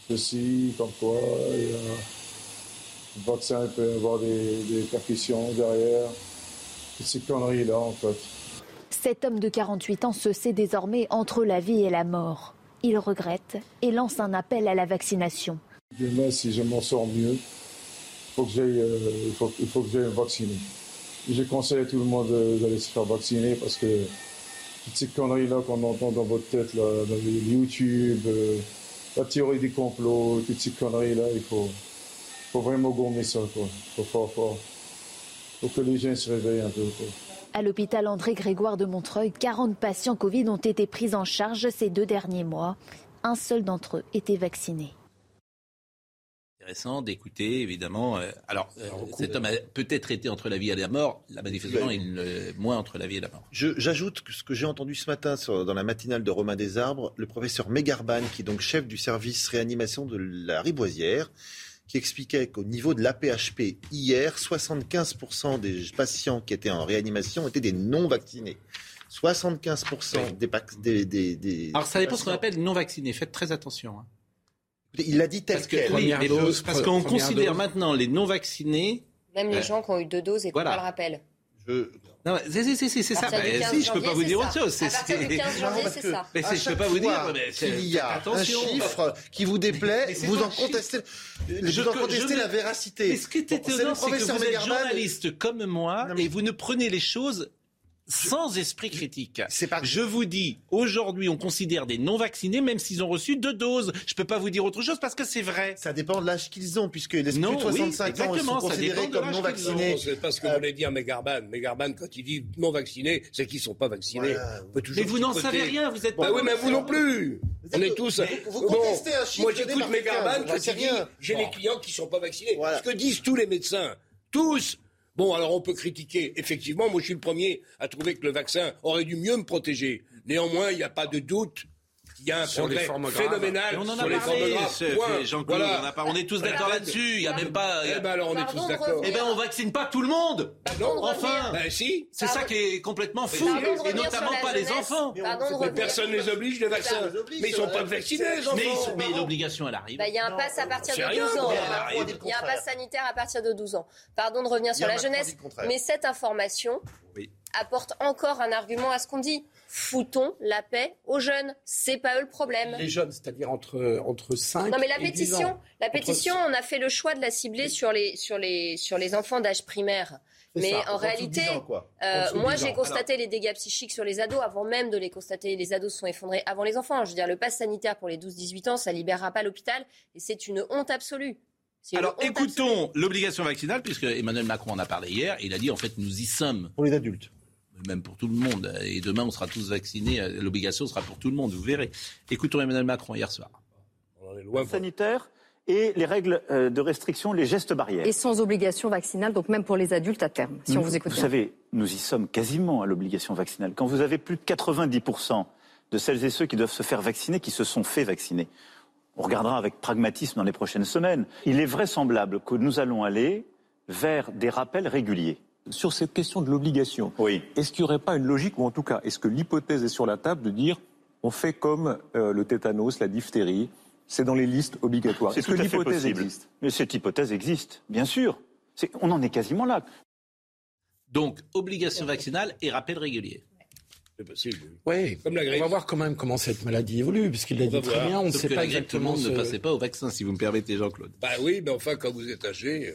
ceci, comme quoi, le vaccin peut avoir des, des percussions derrière, toutes ces conneries-là en fait. Cet homme de 48 ans se sait désormais entre la vie et la mort. Il regrette et lance un appel à la vaccination. Demain, si je m'en sors mieux, faut euh, il, faut, il faut que j'aille me vacciner. Je conseille à tout le monde d'aller se faire vacciner parce que toutes ces conneries-là qu'on entend dans votre tête, là, dans YouTube, euh, la théorie des complots, toutes ces conneries-là, il faut, faut vraiment gommer ça, quoi. Faut fort, fort. Faut que les gens se réveillent un peu, quoi. À l'hôpital André Grégoire de Montreuil, 40 patients Covid ont été pris en charge ces deux derniers mois. Un seul d'entre eux était vacciné intéressant d'écouter, évidemment. Euh, alors, euh, cet homme a peut-être été entre la vie et la mort. La manifestement, il est moins entre la vie et la mort. J'ajoute que ce que j'ai entendu ce matin dans la matinale de Romain Desarbres, le professeur Megarban, qui est donc chef du service réanimation de la Riboisière, qui expliquait qu'au niveau de l'APHP, hier, 75% des patients qui étaient en réanimation étaient des non-vaccinés. 75% des, des, des, Alors ça dépend de ce qu'on appelle non-vaccinés. Faites très attention. Hein. Il l'a dit tel parce quel. parce qu'on considère maintenant les non-vaccinés. Même les gens qui ont eu deux doses et qu'on pas le rappel. Je... Non, c'est ça. Bah, si, je peux pas vous dire autre chose. À partir du 15 janvier, c'est ça. Mais je peux pas vous dire. Il y a un chiffre qui vous déplaît, vous en contestez, vous en contestez la véracité. Mais ce qui est étonnant, c'est que vous êtes journaliste comme moi et vous ne prenez les choses sans esprit critique. Je vous dis, aujourd'hui, on considère des non-vaccinés, même s'ils ont reçu deux doses. Je ne peux pas vous dire autre chose parce que c'est vrai. Ça dépend de l'âge qu'ils ont, puisque les plus de 65 ans, ils sont considérés comme non-vaccinés. C'est pas ce que voulait dire Megarban. Megarban, quand il dit non-vaccinés, c'est qu'ils ne sont pas vaccinés. mais vous n'en savez rien, vous êtes pas. Bah oui, mais vous non plus. On est tous. Vous, contestez un chiffre Moi, j'écoute Megarban quand il dit j'ai les clients qui ne sont pas vaccinés. Ce que disent tous les médecins, tous, Bon, alors on peut critiquer. Effectivement, moi je suis le premier à trouver que le vaccin aurait dû mieux me protéger. Néanmoins, il n'y a pas de doute y a un sur progrès phénoménal on en a sur les formes graves. Jean voilà. on, on, est tous d'accord là-dessus. Il y a même pas. Eh ben alors on est tous d'accord. Eh ben on vaccine pas tout le monde. Ah non. Enfin. Ben si. C'est ça qui est complètement fou. Et notamment pas les enfants. Mais personne ne les oblige les vaccins. Mais ils sont pas vaccinés les enfants. Mais l'obligation elle arrive. Bah, il y a un pass à partir de 12 ans. Il y a un pass sanitaire à partir de 12 ans. Pardon de revenir sur la jeunesse, mais cette information apporte encore un argument à ce qu'on dit foutons la paix aux jeunes. C'est pas eux le problème. Les jeunes, c'est-à-dire entre, entre 5 Non, mais la pétition, la pétition, on a fait le choix de la cibler sur les, sur les, sur les enfants d'âge primaire. Mais en réalité, euh, moi j'ai constaté les dégâts psychiques sur les ados avant même de les constater. Les ados se sont effondrés avant les enfants. Je veux dire, le pass sanitaire pour les 12-18 ans, ça libérera pas l'hôpital et c'est une honte absolue. Alors écoutons l'obligation vaccinale, puisque Emmanuel Macron en a parlé hier. Il a dit en fait nous y sommes. Pour les adultes. Même pour tout le monde. Et demain on sera tous vaccinés. L'obligation sera pour tout le monde, vous verrez. Écoutons Emmanuel Macron hier soir. Sanitaire et les règles euh, de restriction, les gestes barrières. Et sans obligation vaccinale, donc même pour les adultes à terme, si on vous écoute. Vous savez, nous y sommes quasiment à l'obligation vaccinale. Quand vous avez plus de 90% de celles et ceux qui doivent se faire vacciner, qui se sont fait vacciner, on regardera avec pragmatisme dans les prochaines semaines. Il est vraisemblable que nous allons aller vers des rappels réguliers. Sur cette question de l'obligation, oui. est-ce qu'il n'y aurait pas une logique, ou en tout cas, est-ce que l'hypothèse est sur la table de dire on fait comme euh, le tétanos, la diphtérie, c'est dans les listes obligatoires. Est-ce que l'hypothèse existe? Mais cette hypothèse existe, bien sûr. on en est quasiment là. Donc, obligation vaccinale et rappel régulier. C'est possible. Oui, Comme la on va voir quand même comment cette maladie évolue, puisqu'il l'a dit très bien. On ne sait pas exactement. Tout le monde ne passait pas au vaccin, si vous me permettez, Jean-Claude. Bah oui, mais enfin, quand vous êtes âgé,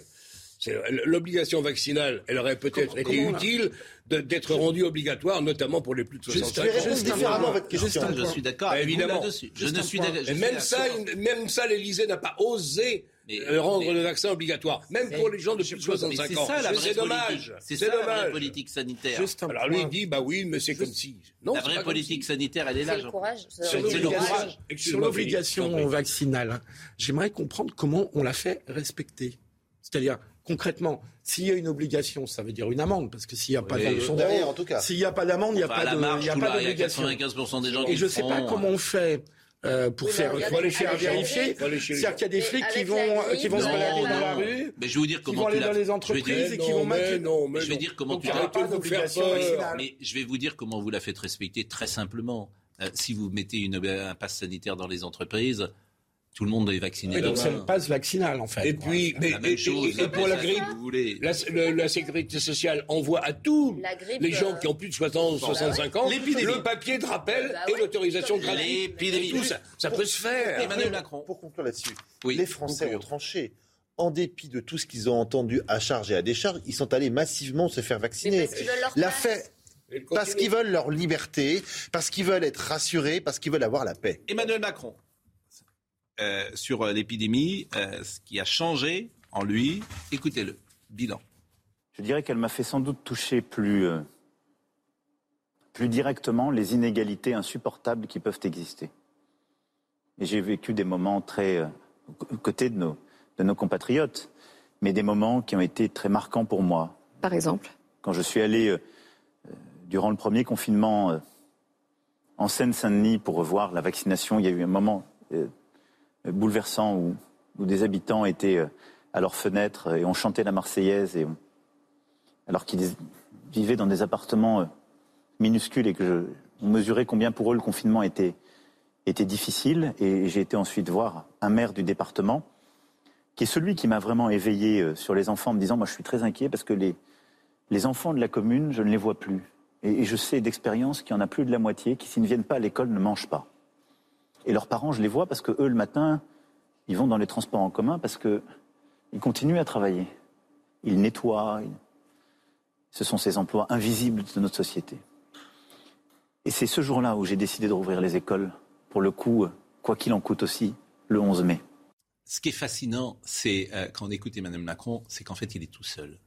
L'obligation vaccinale, elle aurait peut-être été utile d'être rendue obligatoire, notamment pour les plus de 65 ans. Je différemment votre question. je suis d'accord. Bah, évidemment. Je ne suis. Même ça, même ça, l'Élysée n'a pas osé euh, rendre le vaccin obligatoire, même pour les gens de plus de 65 ans. C'est dommage. C'est ça la vraie politique sanitaire. Alors lui il dit bah oui, mais c'est comme si. Non, la vraie politique sanitaire, elle est là. C'est le courage. Sur l'obligation vaccinale, j'aimerais comprendre comment on l'a fait respecter. C'est-à-dire concrètement, s'il y a une obligation, ça veut dire une amende, parce que s'il n'y a pas derrière, en tout cas. S'il n'y a pas d'amende, il n'y a pas d'obligation. Il y a 95% des gens Et je ne sais pas comment on fait. Euh, pour faire, les faire vérifier. C'est-à-dire qu'il y a des flics qui vont, qui vont se balader dans la rue, mais je vais vous dire comment qui vont aller dans les entreprises et qui vont mettre. Je vais dire comment tu Mais je vais vous dire comment vous la faites respecter très simplement. Euh, si vous mettez une, un pass sanitaire dans les entreprises, tout le monde est vacciné. donc c'est le passe vaccinal en fait. Et puis, mais, et, chose, et, pour la grippe, la, la, sécurité sociale envoie à tous les gens qui ont plus de 60, 65 ans le papier de rappel bah et l'autorisation gratuite. L'épidémie. Tout ça, ça peut se faire. Emmanuel Macron. Pour conclure là-dessus, les Français ont tranché en dépit de tout ce qu'ils ont entendu à charge et à décharge, ils sont allés massivement se faire vacciner. La fait, parce qu'ils veulent leur liberté, parce qu'ils veulent être rassurés, parce qu'ils veulent avoir la paix. Emmanuel Macron. Euh, sur euh, l'épidémie, euh, ce qui a changé en lui. Écoutez-le. Bilan. Je dirais qu'elle m'a fait sans doute toucher plus, plus directement les inégalités insupportables qui peuvent exister. Et j'ai vécu des moments très aux côtés de nos, de nos compatriotes, mais des moments qui ont été très marquants pour moi. Par exemple? Quand je suis allé, durant le premier confinement, en Seine-Saint-Denis pour revoir la vaccination, il y a eu un moment bouleversant où, des habitants étaient euh, à leurs fenêtres et ont chanté la Marseillaise et alors qu'ils vivaient dans des appartements euh, minuscules et que mesurait combien pour eux le confinement était, difficile. Et j'ai été ensuite voir un maire du département qui est celui qui m'a vraiment éveillé euh, sur les enfants en me disant moi je suis très inquiet parce que les, les enfants de la commune, je ne les vois plus. Et, et je sais d'expérience qu'il y en a plus de la moitié qui, s'ils ne viennent pas à l'école, ne mangent pas. Et leurs parents, je les vois parce que eux, le matin, ils vont dans les transports en commun parce qu'ils continuent à travailler. Ils nettoient. Ce sont ces emplois invisibles de notre société. Et c'est ce jour-là où j'ai décidé de rouvrir les écoles, pour le coup, quoi qu'il en coûte aussi, le 11 mai. Ce qui est fascinant, c'est euh, quand on écoute Emmanuel Macron, c'est qu'en fait, il est tout seul.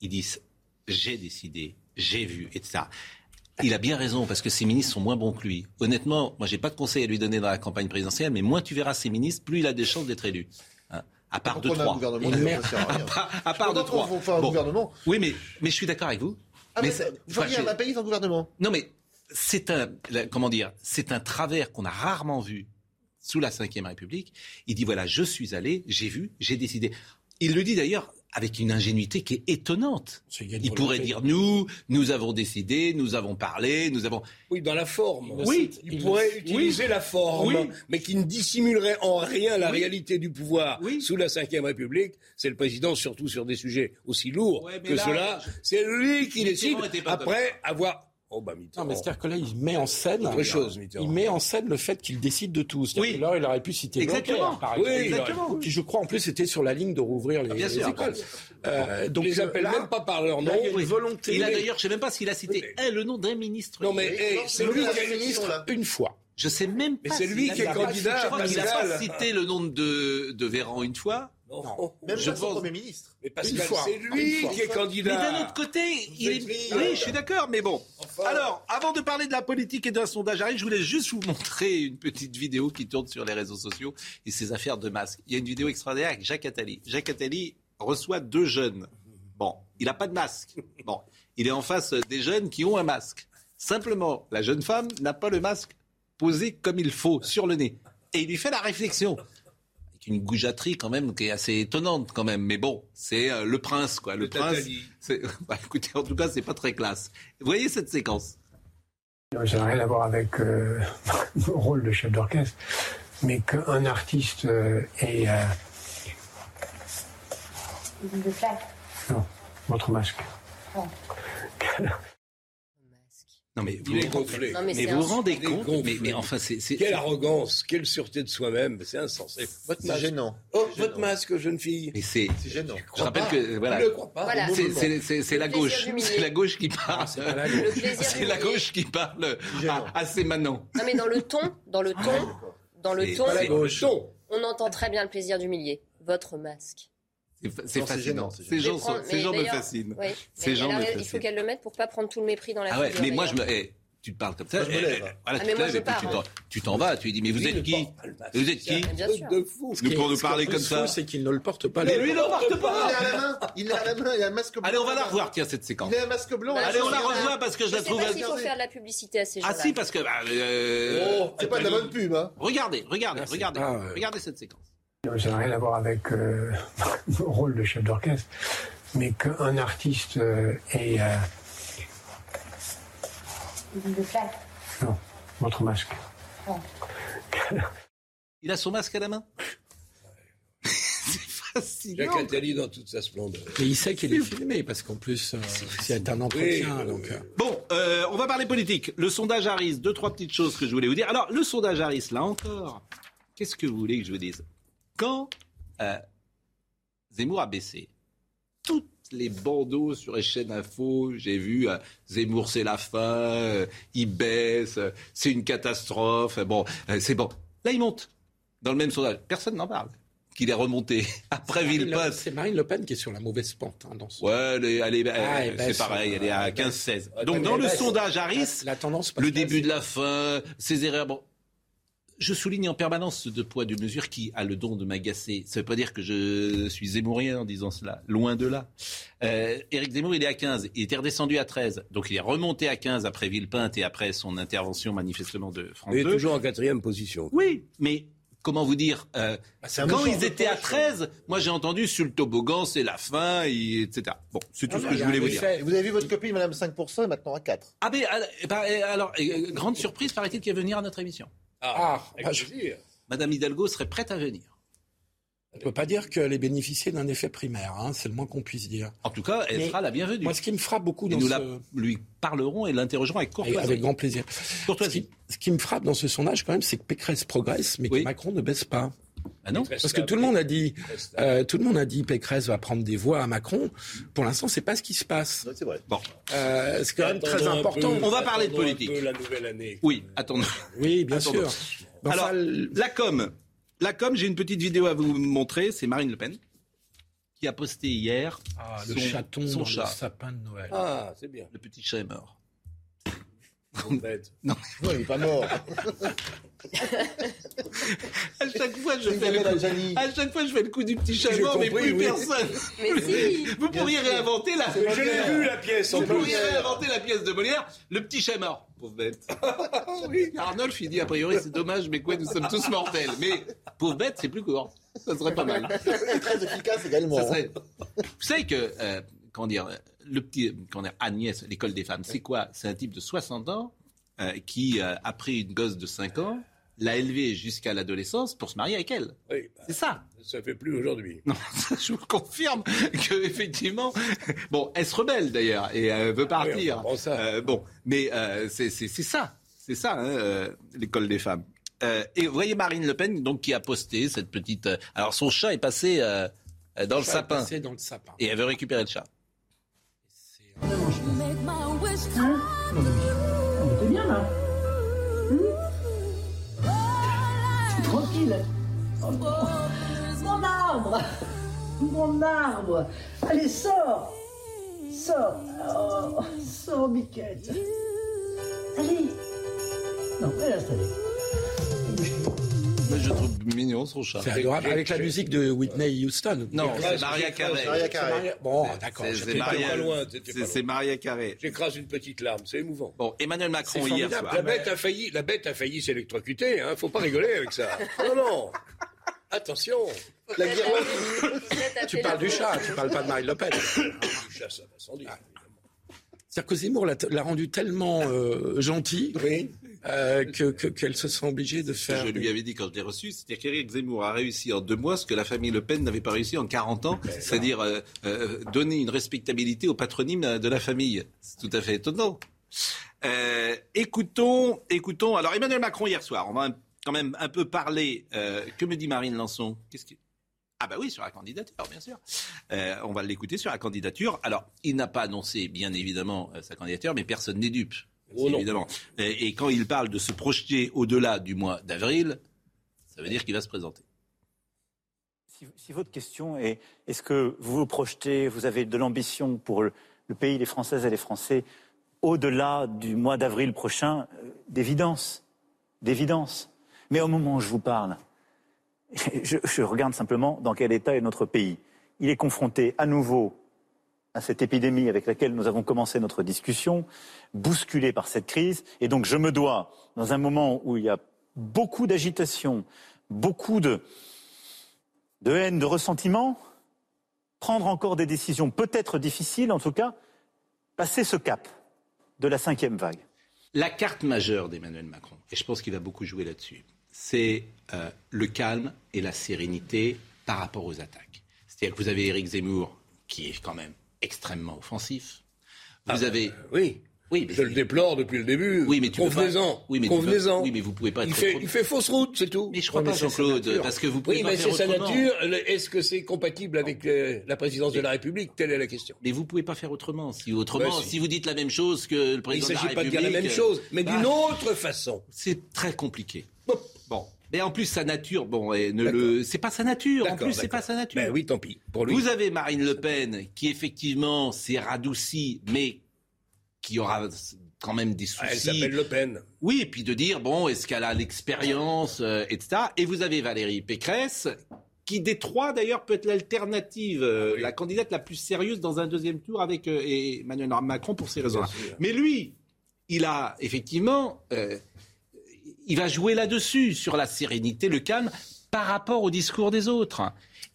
Ils disent j'ai décidé, j'ai vu, etc. Il a bien raison, parce que ses ministres sont moins bons que lui. Honnêtement, moi, j'ai pas de conseil à lui donner dans la campagne présidentielle, mais moins tu verras ses ministres, plus il a des chances d'être élu. Hein à part de trois. À part de trois. Oui, mais, mais je suis d'accord avec vous. Ah, mais, vous voyez un pays sans gouvernement. Non, mais c'est un, comment dire, c'est un travers qu'on a rarement vu sous la Ve République. Il dit voilà, je suis allé, j'ai vu, j'ai décidé. Il le dit d'ailleurs avec une ingénuité qui est étonnante. Il pourrait dire nous, nous avons décidé, nous avons parlé, nous avons. Oui, dans la forme. Oui, il, pourrait utiliser la forme, mais qui ne dissimulerait en rien la réalité du pouvoir sous la Ve République. C'est le président, surtout sur des sujets aussi lourds que cela. C'est lui qui décide après avoir Oh bah Non, mais c'est-à-dire que là, il met en scène. Autre chose, Il met en scène le fait qu'il décide de tout. Oui. là, il aurait pu citer exactement. par exemple. Oui, exactement. Qui, je crois, en plus, c'était sur la ligne de rouvrir les, ah, écoles. Euh, donc, il les appelle même pas par leur nom. il y a une volonté. Il a d'ailleurs, je sais même pas s'il a cité le nom d'un ministre. Non, mais c'est lui qui a ministre une fois. Je sais même pas. Mais c'est lui a- qui est a candidat, Je crois qu'il n'a pas cité le nom de, de Véran une fois. Non. Même Je pas son pense- Premier ministre. Mais Pascal, fois. c'est lui qui est Mais candidat. d'un autre côté, il est... pris, Oui, euh, je suis d'accord, mais bon. Alors, avant de parler de la politique et d'un sondage arrive, je voulais juste vous montrer une petite vidéo qui tourne sur les réseaux sociaux et ces affaires de masques. Il y a une vidéo extraordinaire avec Jacques Attali. Jacques Attali reçoit deux jeunes. Bon, il n'a pas de masque. Bon, il est en face des jeunes qui ont un masque. Simplement, la jeune femme n'a pas le masque posé comme il faut sur le nez. Et il lui fait la réflexion une goujaterie quand même qui est assez étonnante quand même. Mais bon, c'est euh, le prince quoi. Le, Le prince. [laughs] Bah, écoutez, en tout cas, c'est pas très classe. Vous voyez cette séquence? Ça n'a rien à voir avec euh, [laughs] mon rôle de chef d'orchestre, mais qu'un artiste euh, est... euh, non, votre masque. [laughs] Non mais vous Il est vous- gonflé. Non, mais vous vous rendez compte gonflé. mais, mais enfin, c'est c'est- Quelle arrogance, quelle sûreté de soi-même, c'est insensé. Votre C'est masque. gênant. Oh, C'est votre gênant. masque, jeune fille. mais c'est. C'est gênant. Je rappelle que voilà. Je ne le crois pas. Voilà. C'est- C'est c'est- c'est la gauche, c'est la gauche qui parle. pas C'est la gauche qui parle ses manants. Non, mais dans le ton, dans le ton, dans le ton, pas la gauche. Non. on entend très bien le plaisir d'humilier. Votre masque. C'est fascinant. Ces gens, prendre- ces gens me fascinent. Oui. Ces gens a- me Il faut fascinent. qu'elle le mette pour pas prendre tout le mépris dans la Ah ouais, figure. mais moi je me. tu te parles comme ça. Moi, je me lève. voilà, Ah, tu mais te moi, lèves je et puis tu pars, t'en- tu t'en vas. Tu lui dis mais vous Il êtes ne qui. Vous êtes qui de fou. Nous pour nous parler comme ça. c'est qu'il ne le porte pas. Mais lui, il le porte Il pas. est à la main. Il est à la main. Il a un masque blanc. Allez, on va la revoir, tiens, cette séquence. Il a un masque blanc. Allez, on la revoit parce que je Je la sais trouve. pas s'il faut faire de la publicité à ces gens-là. Ah si, parce que. bah, euh, Oh, C'est pas de la bonne pub, hein. Regardez, regardez, c'est regardez, regardez cette séquence. Ça n'a rien à voir avec euh, [laughs] mon rôle de chef d'orchestre, mais qu'un artiste euh, est... euh, non, votre masque. [laughs] Il a son masque à la main? [laughs] c'est fascinant. Jacques Attali dans toute sa splendeur. Mais il sait qu'il est filmé, parce qu'en plus, euh, c'est un entretien. Oui, donc, oui. euh, Bon, euh, on va parler politique. Le sondage Harris, deux, trois petites choses que je voulais vous dire. Alors, le sondage Harris, là encore, qu'est-ce que vous voulez que je vous dise? Quand euh, Zemmour a baissé, toutes les bandeaux sur les chaînes info, j'ai vu euh, Zemmour c'est la fin, euh, il baisse, euh, c'est une catastrophe, bon, c'est bon. Là, il monte dans le même sondage. Personne n'en parle. Qu'il est remonté [laughs] après Marine Le- Villepin. C'est Marine Le Pen qui est sur la mauvaise pente. hein, dans ce... Ouais, elle est, Ah, c'est pareil, elle est à elle baisse. 15-16. Ah, Donc dans le sondage Harris, La tendance le début de la fin, ses erreurs. Bon, je souligne en permanence ce deux poids, deux mesures qui a le don de m'agacer. Ça ne veut pas dire que je suis zémourien en disant cela, loin de là. Euh, Éric Zemmour, il est à 15, il était redescendu à 13, donc il est remonté à 15 après Villepinte et après son intervention manifestement de France Il est 2. toujours en quatrième position. Oui, mais comment vous dire euh, un Quand ils étaient à poche, 13, moi j'ai entendu sur le toboggan, c'est la fin, et- etc. Bon, c'est tout Ah, ce mais que je voulais vous dire. vous avez vu votre copine, Madame 5%, et maintenant à 4. Ah ben alors, eh ben, eh, alors, grande surprise, paraît-il qu'elle va venir à notre émission. Ah, avec bah, je-. Madame Hidalgo serait prête à venir. On ne peut pas dire qu'elle ait bénéficié d'un effet primaire, hein, c'est le moins qu'on puisse dire. En tout cas, elle Mais sera la bienvenue. Moi, ce qui me frappe beaucoup et dans nous ce... la, lui parlerons et l'interrogerons avec courtoisie. avec grand plaisir. Ce qui, ce qui me frappe dans ce sondage, quand même, c'est que Pécresse progresse, mais Oui. que Macron ne baisse pas. Ah non Parce que tout le monde a dit, euh, tout le monde a dit, Pécresse va prendre des voix à Macron. Pour l'instant, c'est pas ce qui se passe. C'est vrai. Bon, Euh, c'est quand même très important. peu, On va parler de un politique. peu la nouvelle année. oui, attendons. Oui, bien Attendons. sûr. Alors, le- la com. La com, j'ai une petite vidéo à vous montrer. C'est Marine Le Pen qui a posté hier Ah, le son, chaton son dans chat. le sapin de Noël. Ah, c'est bien. Le petit chat est mort. Bête. Non, il n'est pas mort. À chaque fois, je fais le coup, à chaque fois, je fais le coup du petit mort, mais plus oui. personne. Mais si Vous pourriez réinventer la. Je l'ai vu la pièce. Vous pourriez réinventer la pièce de Molière, le petit chat mort. Pauvre bête. [laughs] Arnolphe, il dit a priori c'est dommage, mais quoi, nous sommes tous mortels. Mais pauvre bête, c'est plus court. Ça serait pas mal. C'est très efficace également. Ça serait- Vous savez que, euh, comment dire, le petit, comment dire, Agnès, l'école des femmes, c'est quoi? C'est un type de 60 ans euh, qui euh, a pris une gosse de 5 ans, l'a élevée jusqu'à l'adolescence pour se marier avec elle. Oui, bah, C'est ça. ça fait plus aujourd'hui. Non, ça, [laughs] je vous confirme que effectivement, bon, elle se rebelle d'ailleurs et elle veut Ah oui, partir. ça. Euh, bon, mais euh, c'est c'est- c'est ça, c'est ça, hein, l'école des femmes. Et vous voyez Marine Le Pen donc qui a posté cette petite. alors son chat est passé dans le sapin passé dans le sapin. et elle veut récupérer le chat. C'est bien là. Tranquille. Oh, mon arbre. Mon arbre. Allez, sors. Sors. Oh, Sors, Miquette Allez. Non, reste, allez. Moi, je trouve mignon son chat. C'est adorable. Avec la musique de Whitney Houston. Non, c'est Maria Carré. Maria. Bon, d'accord. C'est- Maria, loin, c'est- Carré. J'écrase une petite larme, c'est émouvant. Bon, Emmanuel Macron hier soir. La bête a failli, la bête a failli s'électrocuter. Hein. Faut pas rigoler avec ça. Non, non. Attention. La guirlande. Tu parles du chat, tu parles pas de Marine Le Pen. [laughs] Du chat, ça va sans dire. C'est-à-dire que Zemmour l'a rendu tellement euh, gentil euh, que- que- qu'elle se sent obligée de faire. je lui avais dit quand je l'ai reçu, c'est-à-dire qu'Éric Zemmour a réussi en deux mois ce que la famille Le Pen n'avait pas réussi en 40 ans, c'est-à-dire euh, euh, donner une respectabilité au patronyme de la famille. C'est tout à fait étonnant. Euh, écoutons, écoutons. Alors Emmanuel Macron hier soir, on va quand même un peu parler. que me dit Marine Lançon? Qu'est-ce qui... Ah bah oui, sur la candidature, bien sûr. Euh, on va l'écouter sur la candidature. Alors, il n'a pas annoncé, bien évidemment, sa candidature, mais personne n'est dupe. Oh évidemment. Et, et quand il parle de se projeter au-delà du mois d'avril, ça veut dire qu'il va se présenter. Si, si votre question est est-ce que vous vous projetez, vous avez de l'ambition pour le, le pays, les Françaises et les Français, au-delà du mois d'avril prochain, euh, d'évidence, d'évidence. Mais au moment où je vous parle, [laughs] je, je regarde simplement dans quel état est notre pays. Il est confronté à nouveau à cette épidémie avec laquelle nous avons commencé notre discussion, bousculé par cette crise. Et donc je me dois, dans un moment où il y a beaucoup d'agitation, beaucoup de, de haine, de ressentiment, prendre encore des décisions peut-être difficiles, en tout cas, passer ce cap de la cinquième vague. La carte majeure d'Emmanuel Macron, et je pense qu'il va beaucoup jouer là-dessus, c'est euh, le calme et la sérénité par rapport aux attaques. C'est-à-dire que vous avez Éric Zemmour, qui est quand même extrêmement offensif. Vous Ah, avez... euh, oui. Oui, mais Je le déplore depuis le début. Oui, mais tu peux pas- Convenez-en. Oui, mais tu peux- Convenez-en. Oui, mais vous pouvez pas il être fait, il fait fausse route, c'est tout. Mais je crois pas, Jean-Claude, parce que vous pouvez Oui, pas mais c'est sa nature. Est-ce que c'est compatible avec euh, la présidence de la République? Telle est la question. Mais vous pouvez pas faire autrement. Si autrement, Bah, si. si. vous dites la même chose que le Il président de la s'agit pas de République, dire la même euh, chose, mais bah, d'une autre façon. C'est très compliqué. Mais en plus, sa nature, bon, elle ne le, c'est pas sa nature. En plus, c'est pas sa nature. Ben oui, tant pis. Pour lui. Vous avez Marine Le Pen qui effectivement s'est radoucie, mais qui aura quand même des soucis. Ah, Elle s'appelle Le Pen. Oui, et puis de dire bon, est-ce qu'elle a l'expérience, euh, etc. Et vous avez Valérie Pécresse qui des trois d'ailleurs peut être l'alternative, euh, la candidate la plus sérieuse dans un deuxième tour avec euh, Emmanuel Macron pour ces raisons-là. Mais lui, il a effectivement, euh, il va jouer là-dessus sur la sérénité, le calme par rapport au discours des autres.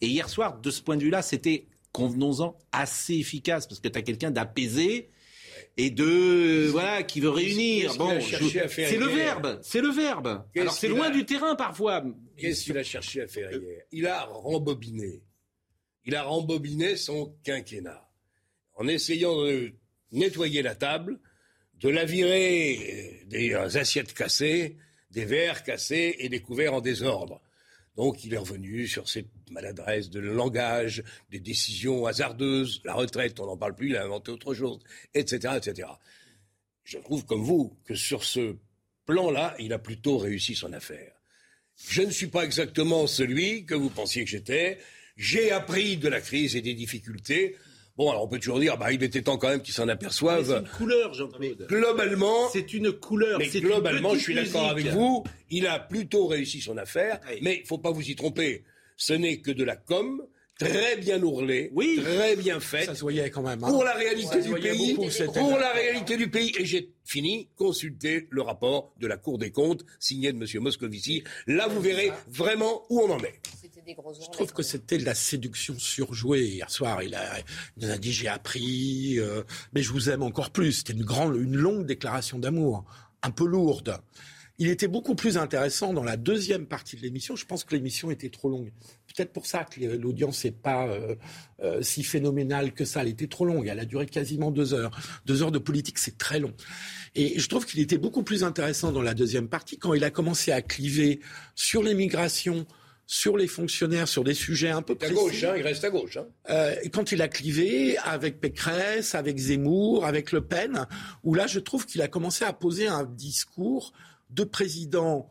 Et hier soir, de ce point de vue-là, c'était convenons-en assez efficace parce que tu as quelqu'un d'apaisé et de voilà qui veut réunir. je- faire c'est le verbe, c'est le verbe. Alors c'est loin a- du terrain parfois. Qu'est-ce qu'il a cherché à faire hier? Il a rembobiné. Il a rembobiné son quinquennat en essayant de nettoyer la table, de la virer des assiettes cassées, des verres cassés et des couverts en désordre. Donc il est revenu sur cette maladresse de langage, des décisions hasardeuses, la retraite, on n'en parle plus, il a inventé autre chose, etc., etc. Je trouve comme vous que sur ce plan-là, il a plutôt réussi son affaire. Je ne suis pas exactement celui que vous pensiez que j'étais. J'ai appris de la crise et des difficultés. Bon, alors on peut toujours dire, bah, il était temps quand même qu'ils s'en Mais C'est aperçoivent. une couleur, Jean-Claude. Globalement, C'est une couleur. mais globalement, je suis d'accord avec vous. Il a plutôt réussi son affaire, Oui. mais il faut pas vous y tromper. Ce n'est que de la com, très bien ourlée, Oui. très bien faite. Ça se voyait quand même. hein. Pour la réalité du pays, beaucoup, pour la réalité du pays, et j'ai fini, consultez le rapport de la Cour des comptes signé de M. Moscovici. Là, vous verrez vraiment où on en est. C'était des gros Je trouve que c'était de la séduction surjouée hier soir. Il, a, il a dit j'ai appris, euh, mais je vous aime encore plus. C'était une grande, une longue déclaration d'amour, un peu lourde. Il était beaucoup plus intéressant dans la deuxième partie de l'émission. Je pense que l'émission était trop longue. Peut-être pour ça que l'audience n'est pas euh, euh, si phénoménale que ça. Elle était trop longue. Elle a duré quasiment deux heures. Deux heures de politique, c'est très long. Et je trouve qu'il était beaucoup plus intéressant dans la deuxième partie quand il a commencé à cliver sur l'immigration, sur les fonctionnaires, sur des sujets un peu Il est à précis. gauche, hein, il reste à gauche. Hein. Euh, quand il a clivé avec Pécresse, avec Zemmour, avec Le Pen, où là, je trouve qu'il a commencé à poser un discours de président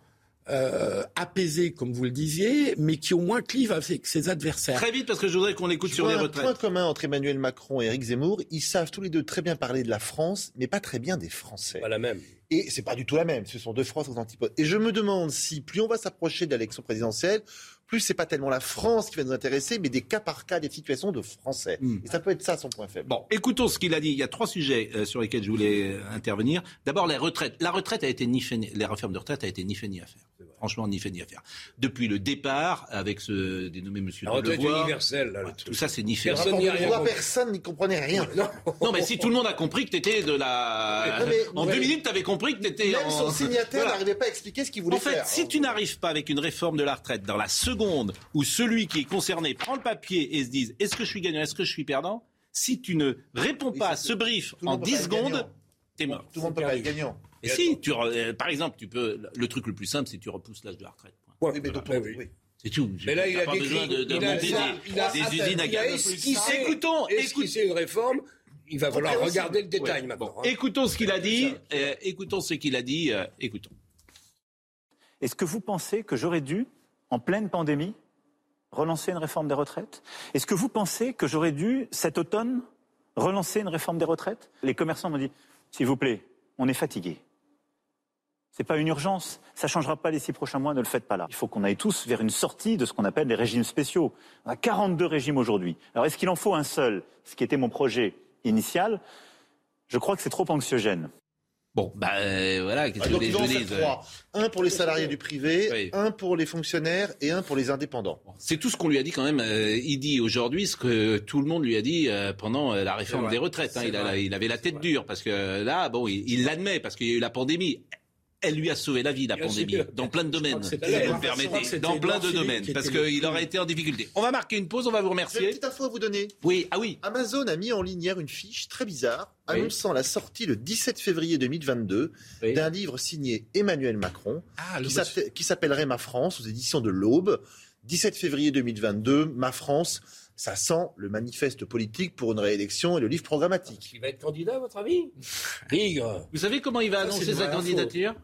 euh, apaisé, comme vous le disiez, mais qui au moins clive avec ses adversaires. Très vite, parce que je voudrais qu'on écoute sur les retraites. Un point commun entre Emmanuel Macron et Éric Zemmour, ils savent tous les deux très bien parler de la France, mais pas très bien des Français. Pas la même. Et c'est pas du tout la même. Ce sont deux France aux antipodes. Et je me demande si plus on va s'approcher de l'élection présidentielle, plus c'est pas tellement la France qui va nous intéresser, mais des cas par cas, des situations de Français. Hmm. Et ça peut être ça son point faible. Bon, écoutons ce qu'il a dit. Il y a trois sujets euh, sur lesquels je voulais euh, intervenir. D'abord, les retraites. La retraite a été ni fait, ni- les réformes de retraite a été ni fait ni à faire. Franchement, ni fait ni à faire. Depuis le départ, avec ce dénommé Monsieur La retraite Delevoye, universelle, là, le tout ça, c'est ni fait. ni à Personne faire. n'y Personne n'y comprenait rien. [laughs] Non, mais si tout le monde a compris que t'étais de la. Non, mais- en ouais. deux minutes, t'avais compris que t'étais. Même en... son signataire [laughs] Voilà. n'arrivait pas à expliquer ce qu'il voulait En fait, faire. si tu n'arrives pas avec une réforme de la retraite dans la seconde où celui qui est concerné prend le papier et se dit est-ce que je suis gagnant, est-ce que je suis perdant, si tu ne réponds pas à ce brief en monde peut 10 pas être secondes, t'es mort. Tout le monde peut pas être gagnant. Et si, tu, re- euh, par exemple, tu peux, le truc le plus simple, c'est que tu repousses l'âge de la retraite. Ouais, Oui, mais donc, ouais, oui. C'est tout. Mais là, il a pas besoin de, de il a, monter il a- des, il a- des il a usines à gaz. Écoutons, écoute- esquissé une réforme. Il va falloir regarder le détail Ouais. maintenant. Bon, hein. écoutons ce qu'il a dit. euh, écoutons ce qu'il a dit. euh, écoutons. Est-ce que vous pensez que j'aurais dû, en pleine pandémie, relancer une réforme des retraites? Est-ce que vous pensez que j'aurais dû, cet automne, relancer une réforme des retraites? Les commerçants m'ont dit, s'il vous plaît, on est fatigué. Ce n'est pas une urgence, ça ne changera pas les six prochains mois, ne le faites pas là. Il faut qu'on aille tous vers une sortie de ce qu'on appelle les régimes spéciaux. On a 42 régimes aujourd'hui. Alors est-ce qu'il en faut un seul? Ce qui était mon projet initial, je crois que c'est trop anxiogène. Bon, bah euh, voilà, qu'est-ce Ah, que vous voulez trois. Un pour les salariés du privé, Oui. un pour les fonctionnaires et un pour les indépendants. C'est tout ce qu'on lui a dit quand même. euh, il dit aujourd'hui ce que tout le monde lui a dit euh, pendant euh, la réforme des retraites. hein. Il, a- vrai. il avait la tête dure parce que là, bon, il l'admet parce qu'il y a eu la pandémie. Elle lui a sauvé la vie, la pandémie, dans plein de domaines, si vous me permettez. Dans plein de domaines, parce qu'il aurait été en difficulté. On va marquer une pause, on va vous J'ai une remercier. petite info à vous donner. Oui, ah oui. Amazon a mis en ligne hier une fiche très bizarre Oui. annonçant la sortie le 17 février 2022 Oui. d'un livre signé Emmanuel Macron Ah, qui s'appellerait Ma France aux éditions de l'Aube. 17 février 2022, Ma France, ça sent le manifeste politique pour une réélection et le livre programmatique. Il va être candidat, à votre avis? Rigre. Vous savez comment il va Ça, annoncer sa info. candidature?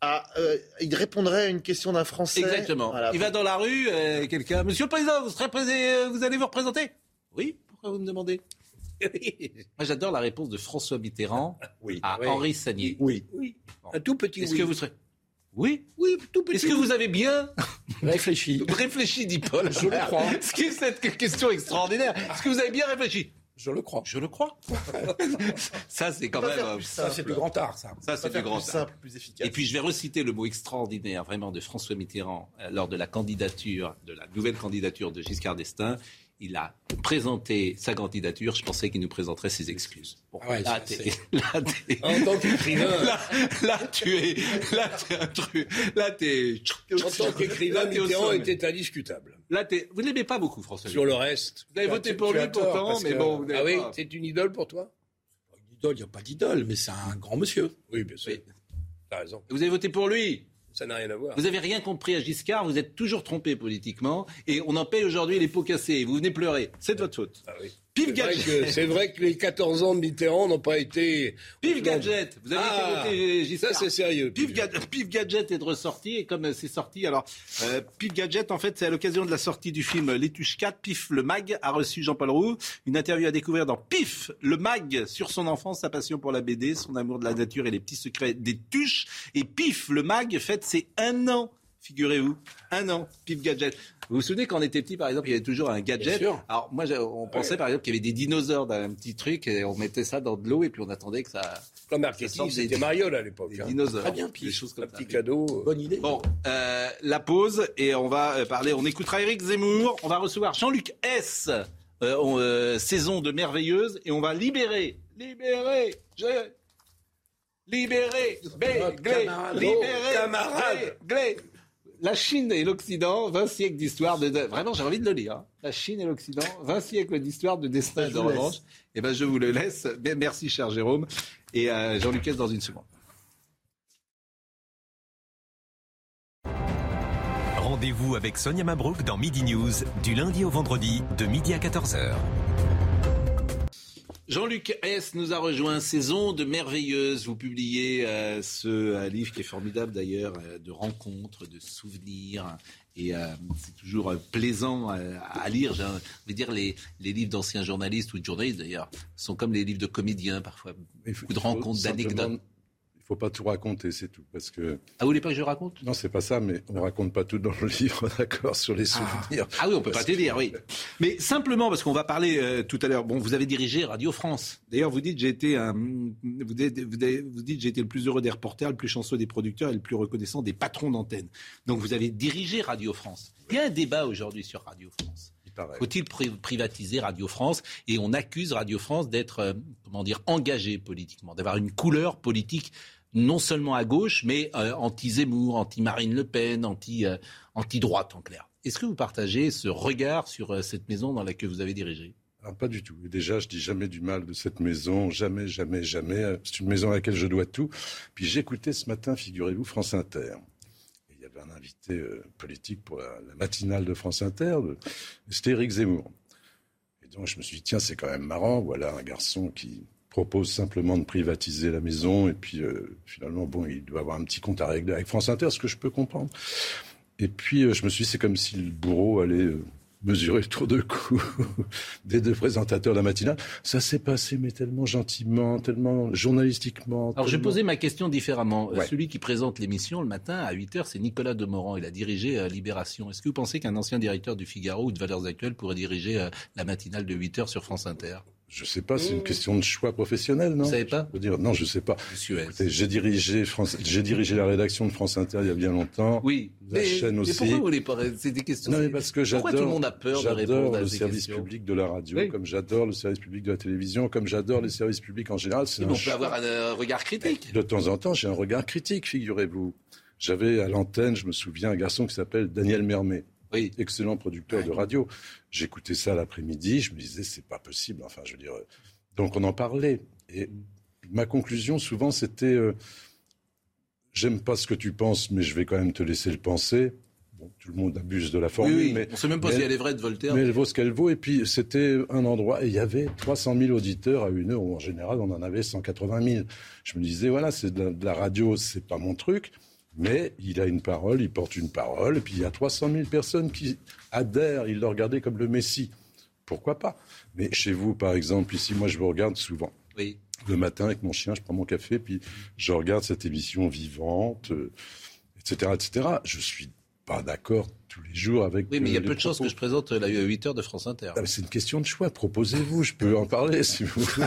Ah, euh, il répondrait à une question d'un Français. Exactement. Voilà. Il va dans la rue, euh, quelqu'un. Monsieur le Président, vous, serez présé- euh, vous allez vous représenter? Oui. Pourquoi vous me demandez? [laughs] Moi, j'adore la réponse de François Mitterrand Oui. à Oui. Henri Sagnier. Oui. oui. Un tout petit Est-ce oui. que vous serez Oui. Oui, tout petit Est-ce que vous avez bien [laughs] Réfléchi. réfléchi, dit Paul Je le crois. [laughs] Ce qui est cette question extraordinaire. Est-ce que vous avez bien réfléchi Je le crois. Je le crois. [laughs] ça, c'est quand même. euh, plus Ça, c'est du grand art, ça. Ça, c'est du grand. plus simple, plus efficace. Et puis je vais reciter le mot extraordinaire vraiment de François Mitterrand euh, lors de la candidature, de la nouvelle candidature de Giscard d'Estaing. Il a présenté sa candidature. Je pensais qu'il nous présenterait ses excuses. Bon, Ah ouais, là, t'es- [laughs] là, t'es- En tant qu'écrivain, [laughs] là, là, tu es, là, t'es un truc, là, t'es, en tant qu'écrivain, Là, Mitterrand était indiscutable. là, t'es, vous l'aimez pas beaucoup, François. Sur le reste. Vous avez voté pour lui pourtant, mais bon, vous Ah oui, pas. c'est une idole pour toi Une idole, il n'y a pas d'idole, mais c'est un grand monsieur. Oui, bien sûr. Oui. T'as raison. Vous avez voté pour lui. Ça n'a rien à voir. Vous n'avez rien compris à Giscard, vous êtes toujours trompé politiquement, et on en paye aujourd'hui les pots cassés. Vous venez pleurer. C'est de votre faute. Ah oui. Pif gadget. c'est vrai que les 14 ans de Mitterrand n'ont pas été. Pif gadget. Vous avez Ah, été voté Giscard. Ça, c'est sérieux. Pif, Gad- Pif Gadget est de ressorti et comme c'est sorti, alors euh, Pif Gadget en fait c'est à l'occasion de la sortie du film L'étuche 4, Pif le mag a reçu Jean-Paul Roux, une interview à découvrir dans Pif le mag sur son enfance, sa passion pour la BD, son amour de la nature et les petits secrets des tuches et Pif le mag fête ses un an. Figurez-vous, un an, Pif Gadget. Vous vous souvenez quand on était petit, par exemple, il y avait toujours un gadget. Bien sûr. Alors moi, on pensait par exemple qu'il y avait des dinosaures dans un petit truc et on mettait ça dans de l'eau et puis on attendait que ça. Comme marketing, c'était Mariol à l'époque. Des hein. dinosaures. Très bien, des choses comme Un ça. petit cadeau. Bonne idée. Bon, euh, la pause et on va euh, parler. On écoutera Eric Zemmour. On va recevoir Jean-Luc S. euh, on, euh, saison de merveilleuse et on va libérer, libérer, je- libérer, Notre Glé, camarade. libérer, camarade. Glé, Glé. La Chine et l'Occident, 20 siècles d'histoire de... Vraiment, j'ai envie de le lire. hein. La Chine et l'Occident, 20 siècles d'histoire de destin et de revanche. Eh ben, je vous le laisse. Merci, cher Jérôme. Et euh, Jean-Luc dans une seconde. Rendez-vous avec Sonia Mabrouk dans Midi News du lundi au vendredi de midi à 14h. Jean-Luc S. nous a rejoint, Saison de merveilleuse. Vous publiez euh, ce euh, livre qui est formidable d'ailleurs, euh, de rencontres, de souvenirs. Et c'est toujours plaisant à lire. Je veux dire, les, les livres d'anciens journalistes ou de journalistes d'ailleurs sont comme les livres de comédiens parfois. Beaucoup de rencontres, d'anecdotes faut pas tout raconter, c'est tout. Parce que... Ah, vous voulez pas que je raconte? Non, c'est pas ça, mais on raconte pas tout dans le livre, [laughs] d'accord, sur les ah. souvenirs. Ah, oui, on peut pas te dire, oui. [laughs] Mais simplement, parce qu'on va parler euh, tout à l'heure, bon, vous avez dirigé Radio France. D'ailleurs, vous dites, j'ai été un, vous dites, vous dites, j'ai été le plus heureux des reporters, le plus chanceux des producteurs et le plus reconnaissant des patrons d'antenne. Donc, vous avez dirigé Radio France. Il y a un débat aujourd'hui sur Radio France. Faut-il privatiser Radio France? Et on accuse Radio France d'être, euh, comment dire, engagé politiquement, d'avoir une couleur politique non seulement à gauche, mais euh, anti-Zemmour, anti-Marine Le Pen, euh, anti-droite en clair. Est-ce que vous partagez ce regard sur euh, cette maison dans laquelle vous avez dirigé? Pas du tout. déjà, je dis jamais du mal de cette maison, jamais, jamais, jamais. C'est une maison à laquelle je dois tout. Puis j'écoutais ce matin, figurez-vous, France Inter. il y avait un invité politique pour la, matinale de France Inter, c'était Éric Zemmour. Et donc je me suis dit, tiens, c'est quand même marrant, voilà un garçon qui propose simplement de privatiser la maison et puis euh, finalement, bon, il doit avoir un petit compte à régler avec France Inter, ce que je peux comprendre. Et puis euh, je me suis dit, c'est comme si le bourreau allait euh, mesurer le tour de cou [laughs] des deux présentateurs de la matinale. Ça s'est passé, mais tellement gentiment, tellement journalistiquement. Alors, je vais poser ma question différemment. Celui qui présente l'émission le matin à 8 h c'est Nicolas Demorand. Il a dirigé Libération. Est-ce que vous pensez qu'un ancien directeur du Figaro ou de Valeurs Actuelles pourrait diriger la matinale de 8 h sur France Inter? Je sais pas, c'est une question de choix professionnel, non? Vous savez pas? Dire, Non, je sais pas. J'ai dirigé, France, j'ai dirigé la rédaction de France Inter il y a bien longtemps. Oui. La chaîne aussi. Mais pourquoi vous voulez pas C'est des questions. Non, mais parce que j'adore. Pourquoi tout le monde a peur de répondre à le service public de la radio, comme j'adore le service public de la télévision, comme j'adore les services publics en général. Mais on peut avoir un regard critique. De temps en temps, j'ai un regard critique, figurez-vous. J'avais à l'antenne, je me souviens, un garçon qui s'appelle Daniel Mermet oui. excellent producteur de radio. J'écoutais ça l'après-midi, je me disais, c'est pas possible. Enfin, je veux dire. Donc on en parlait. Et ma conclusion, souvent, c'était euh, j'aime pas ce que tu penses, mais je vais quand même te laisser le penser. Bon, tout le monde abuse de la formule, oui, mais on sait même pas si elle est vraie de Voltaire. Mais elle vaut ce qu'elle vaut. Et puis c'était un endroit et il y avait 300 000 auditeurs à une heure. En général, on en avait 180 000. Je me disais voilà, c'est de, de, la radio, c'est pas mon truc mais il a une parole, il porte une parole, et puis il y a 300 000 personnes qui adhèrent, ils le regardaient comme le Messie. Pourquoi pas? Mais chez vous, par exemple, ici, moi, je vous regarde souvent. Oui. Le matin, avec mon chien, je prends mon café, puis je regarde cette émission vivante, etc., euh, etc. Je suis pas d'accord tous les jours avec. Oui, mais il y a peu de chances que je présente la 8 heures de France Inter. Ah, c'est une question de choix. Proposez-vous, je peux en parler si vous [laughs] voulez.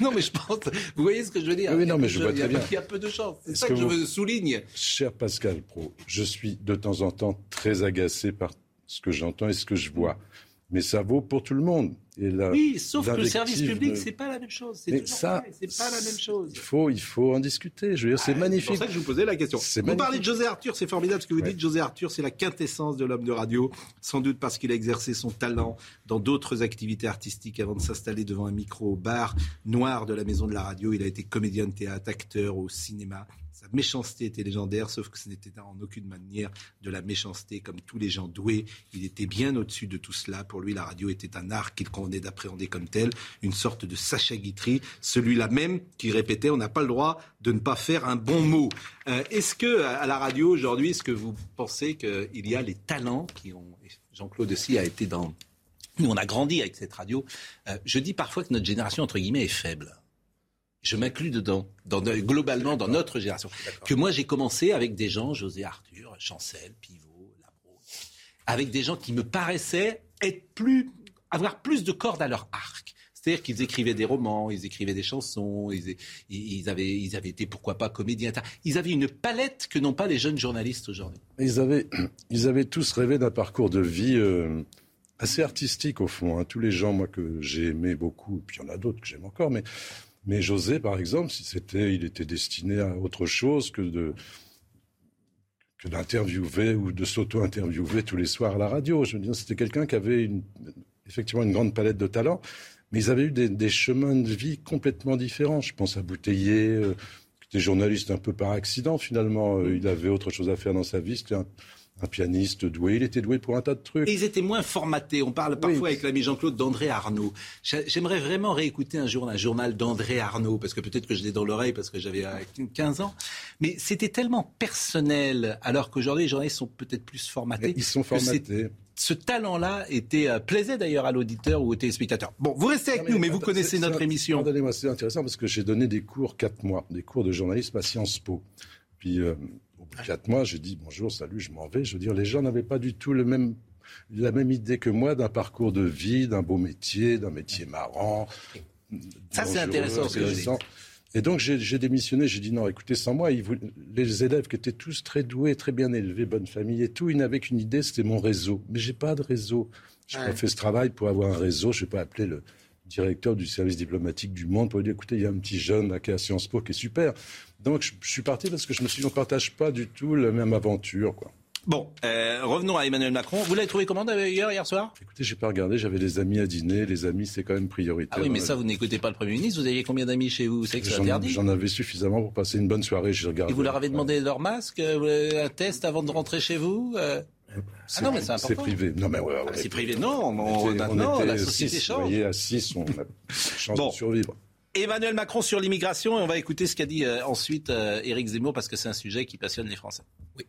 non, mais je pense. Vous voyez ce que je veux dire? Oui, non, mais je vois très bien. Il y a peu de chances. C'est ça que, je veux souligne. Cher Pascal Pro, je suis de temps en temps très agacé par ce que j'entends et ce que je vois mais ça vaut pour tout le monde. Et oui, sauf que le service public, c'est pas la même chose. C'est ça, c'est pas la même chose. Il faut, il faut en discuter. Je veux dire, c'est magnifique. C'est pour ça que je vous posais la question. Vous parlez de José Arthur, c'est formidable ce que vous dites. José Arthur, c'est la quintessence de l'homme de radio, sans doute parce qu'il a exercé son talent dans d'autres activités artistiques avant de s'installer devant un micro au bar noir de la maison de la radio. Il a été comédien de théâtre, acteur au cinéma. Sa méchanceté était légendaire, sauf que ce n'était en aucune manière de la méchanceté comme tous les gens doués. Il était bien au-dessus de tout cela. Pour lui, la radio était un art qu'il convenait d'appréhender comme tel, une sorte de Sacha Guitry, celui-là même qui répétait on n'a pas le droit de ne pas faire un bon mot. Euh, est-ce que à la radio aujourd'hui, est-ce que vous pensez qu'il y a les talents qui ont Jean-Claude aussi a été dans nous, on a grandi avec cette radio. Euh, je dis parfois que notre génération, entre guillemets, est faible je m'inclus dedans, globalement dans notre génération. Que moi j'ai commencé avec des gens, José Arthur, Chancel, Pivot, Labro, avec des gens qui me paraissaient être plus, avoir plus de cordes à leur arc. C'est-à-dire qu'ils écrivaient des romans, ils écrivaient des chansons, ils, avaient, été, pourquoi pas, comédiens. Ils avaient une palette que n'ont pas les jeunes journalistes aujourd'hui. [clears throat] Ils avaient, tous rêvé d'un parcours de vie euh, assez artistique, au fond. Hein. Tous les gens, moi, que j'ai aimé beaucoup, puis il y en a d'autres que j'aime encore, mais José, par exemple, c'était, il était destiné à autre chose que d'interviewer ou de s'auto-interviewer tous les soirs à la radio. Je veux dire, c'était quelqu'un qui avait une, effectivement une grande palette de talents, mais ils avaient eu des, chemins de vie complètement différents. Je pense à Bouteiller, euh, qui était journaliste un peu par accident finalement. Euh, il avait autre chose à faire dans sa vie. C'était un pianiste doué. Il était doué pour un tas de trucs. Et ils étaient moins formatés. On parle parfois avec l'ami Jean-Claude d'André Arnaud. J'aimerais vraiment réécouter un jour un journal d'André Arnaud, parce que peut-être que je l'ai dans l'oreille parce que j'avais 15 euh, ans. Mais c'était tellement personnel, alors qu'aujourd'hui les journalistes sont peut-être plus formatés. ils sont formatés ce talent-là était euh, plaisait d'ailleurs à l'auditeur ou au téléspectateur. Bon, vous restez avec nous, mais vous connaissez notre émission. Pardonnez-moi, c'est intéressant parce que j'ai donné des cours quatre mois, des cours de journalisme à Sciences Po. Puis euh, au bout de quatre mois, j'ai dit bonjour, salut, je m'en vais. Je veux dire, les gens n'avaient pas du tout le même la même idée que moi d'un parcours de vie, d'un beau métier, d'un métier marrant. Ça, c'est intéressant ce que je et donc j'ai démissionné, j'ai dit non, écoutez, sans moi, les élèves qui étaient tous très doués, très bien élevés, bonne famille et tout, ils n'avaient qu'une idée, c'était mon réseau. Mais j'ai pas de réseau. Je n'ai pas fait ce travail pour avoir un réseau. Je vais pas appeler le directeur du service diplomatique du Monde pour lui dire écoutez, il y a un petit jeune à qui est à Sciences Po qui est super. Donc je, je suis parti parce que je me suis dit on partage pas du tout la même aventure, quoi. Bon, euh, revenons à Emmanuel Macron. Vous l'avez trouvé comment d'ailleurs hier soir? Écoutez, j'ai pas regardé. J'avais des amis à dîner. Les amis, c'est quand même prioritaire. Ah oui, mais ça, vous n'écoutez pas le Premier ministre. Vous aviez combien d'amis chez vous? C'est interdit J'en avais suffisamment pour passer une bonne soirée. J'ai regardé. Et vous leur avez demandé leur masque, euh, un test avant de rentrer chez vous euh? Ah non, mais c'est important. C'est privé. Non, mais ouais, ah, c'est privé. Non, on, on, la société change. Vous voyez, à 6, on a chance de survivre. Emmanuel Macron sur l'immigration et on va écouter ce qu'a dit ensuite Éric Zemmour parce que c'est un sujet qui passionne les Français. Oui.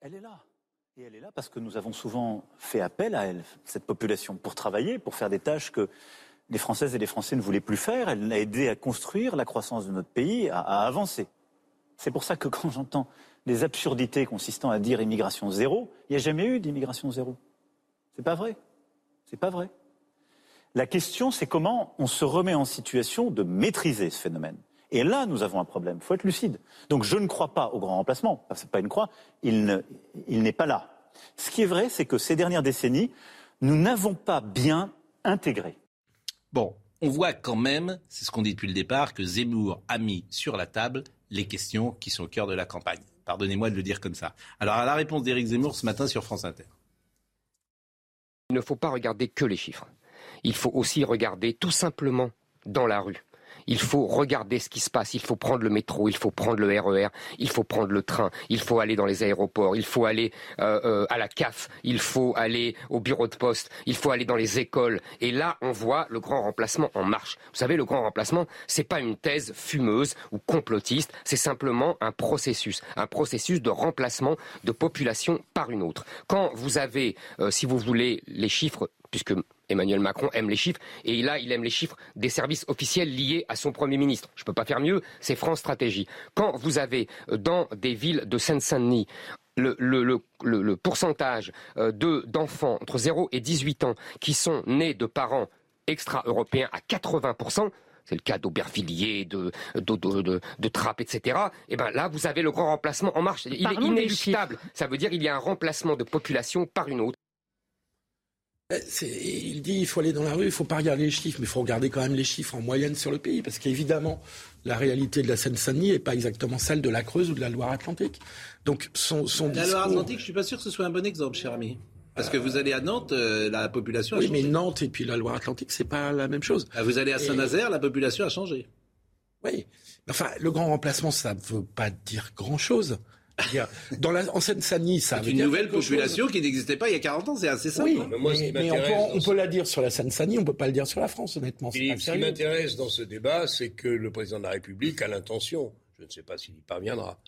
Elle est là. Et elle est là parce que nous avons souvent fait appel à elle, cette population, pour travailler, pour faire des tâches que les Françaises et les Français ne voulaient plus faire. Elle a aidé à construire la croissance de notre pays, à, avancer. C'est pour ça que quand j'entends des absurdités consistant à dire immigration zéro, il n'y a jamais eu d'immigration zéro. C'est pas vrai. C'est pas vrai. La question, c'est comment on se remet en situation de maîtriser ce phénomène. Et là, nous avons un problème. Il faut être lucide. Donc je ne crois pas au grand remplacement. Ce n'est pas une croix. Il n'est pas là. Ce qui est vrai, c'est que ces dernières décennies, nous n'avons pas bien intégré. Bon, on voit quand même, c'est ce qu'on dit depuis le départ, que Zemmour a mis sur la table les questions qui sont au cœur de la campagne. Pardonnez-moi de le dire comme ça. Alors, à la réponse d'Éric Zemmour ce matin sur France Inter. Il ne faut pas regarder que les chiffres. Il faut aussi regarder tout simplement dans la rue il faut regarder ce qui se passe. Il faut prendre le métro, il faut prendre le RER, e il faut prendre le train, il faut aller dans les aéroports, il faut aller euh, euh, à la CAF, il faut aller au bureau de poste, il faut aller dans les écoles. Et là, on voit le grand remplacement en marche. Vous savez, le grand remplacement, c'est pas une thèse fumeuse ou complotiste, c'est simplement un processus, un processus de remplacement de population par une autre. Quand vous avez, euh, si vous voulez, les chiffres, puisque Emmanuel Macron aime les chiffres et là, il aime les chiffres des services officiels liés à son Premier ministre. Je ne peux pas faire mieux, c'est France Stratégie. Quand vous avez euh, dans des villes de Seine-Saint-Denis le, pourcentage euh, d'enfants entre 0 et 18 ans qui sont nés de parents extra-européens à 80%, c'est le cas d'Aubervilliers, de, de, de, Trappes, etc. Et ben là, vous avez le grand remplacement en marche. Il est inéluctable. Ça veut dire qu'il y a un remplacement de population par une autre. Euh, il dit il faut aller dans la rue, il faut pas regarder les chiffres, mais il faut regarder quand même les chiffres en moyenne sur le pays, parce qu'évidemment, la réalité de la Seine-Saint-Denis n'est pas exactement celle de la Creuse ou de la Loire-Atlantique. Donc son, son La Loire-Atlantique, je suis pas sûr que ce soit un bon exemple, cher ami. Parce que vous allez à Nantes, euh, la population a oui, changé. mais Nantes et puis la Loire-Atlantique, c'est pas la même chose. Ah, vous allez à Saint-Nazaire, la population a changé. Oui. Enfin, le grand remplacement, ça ne veut pas dire grand-chose. Dans la, en Seine-Saint-Denis, ça une nouvelle population qui n'existait pas il y a 40 ans, c'est assez simple. Oui, mais, on, peut, la dire sur la Seine-Saint-Denis, on ne peut pas le dire sur la France, honnêtement. ce qui m'intéresse dans ce débat, c'est que le président de la République a l'intention, je ne sais pas s'il y parviendra,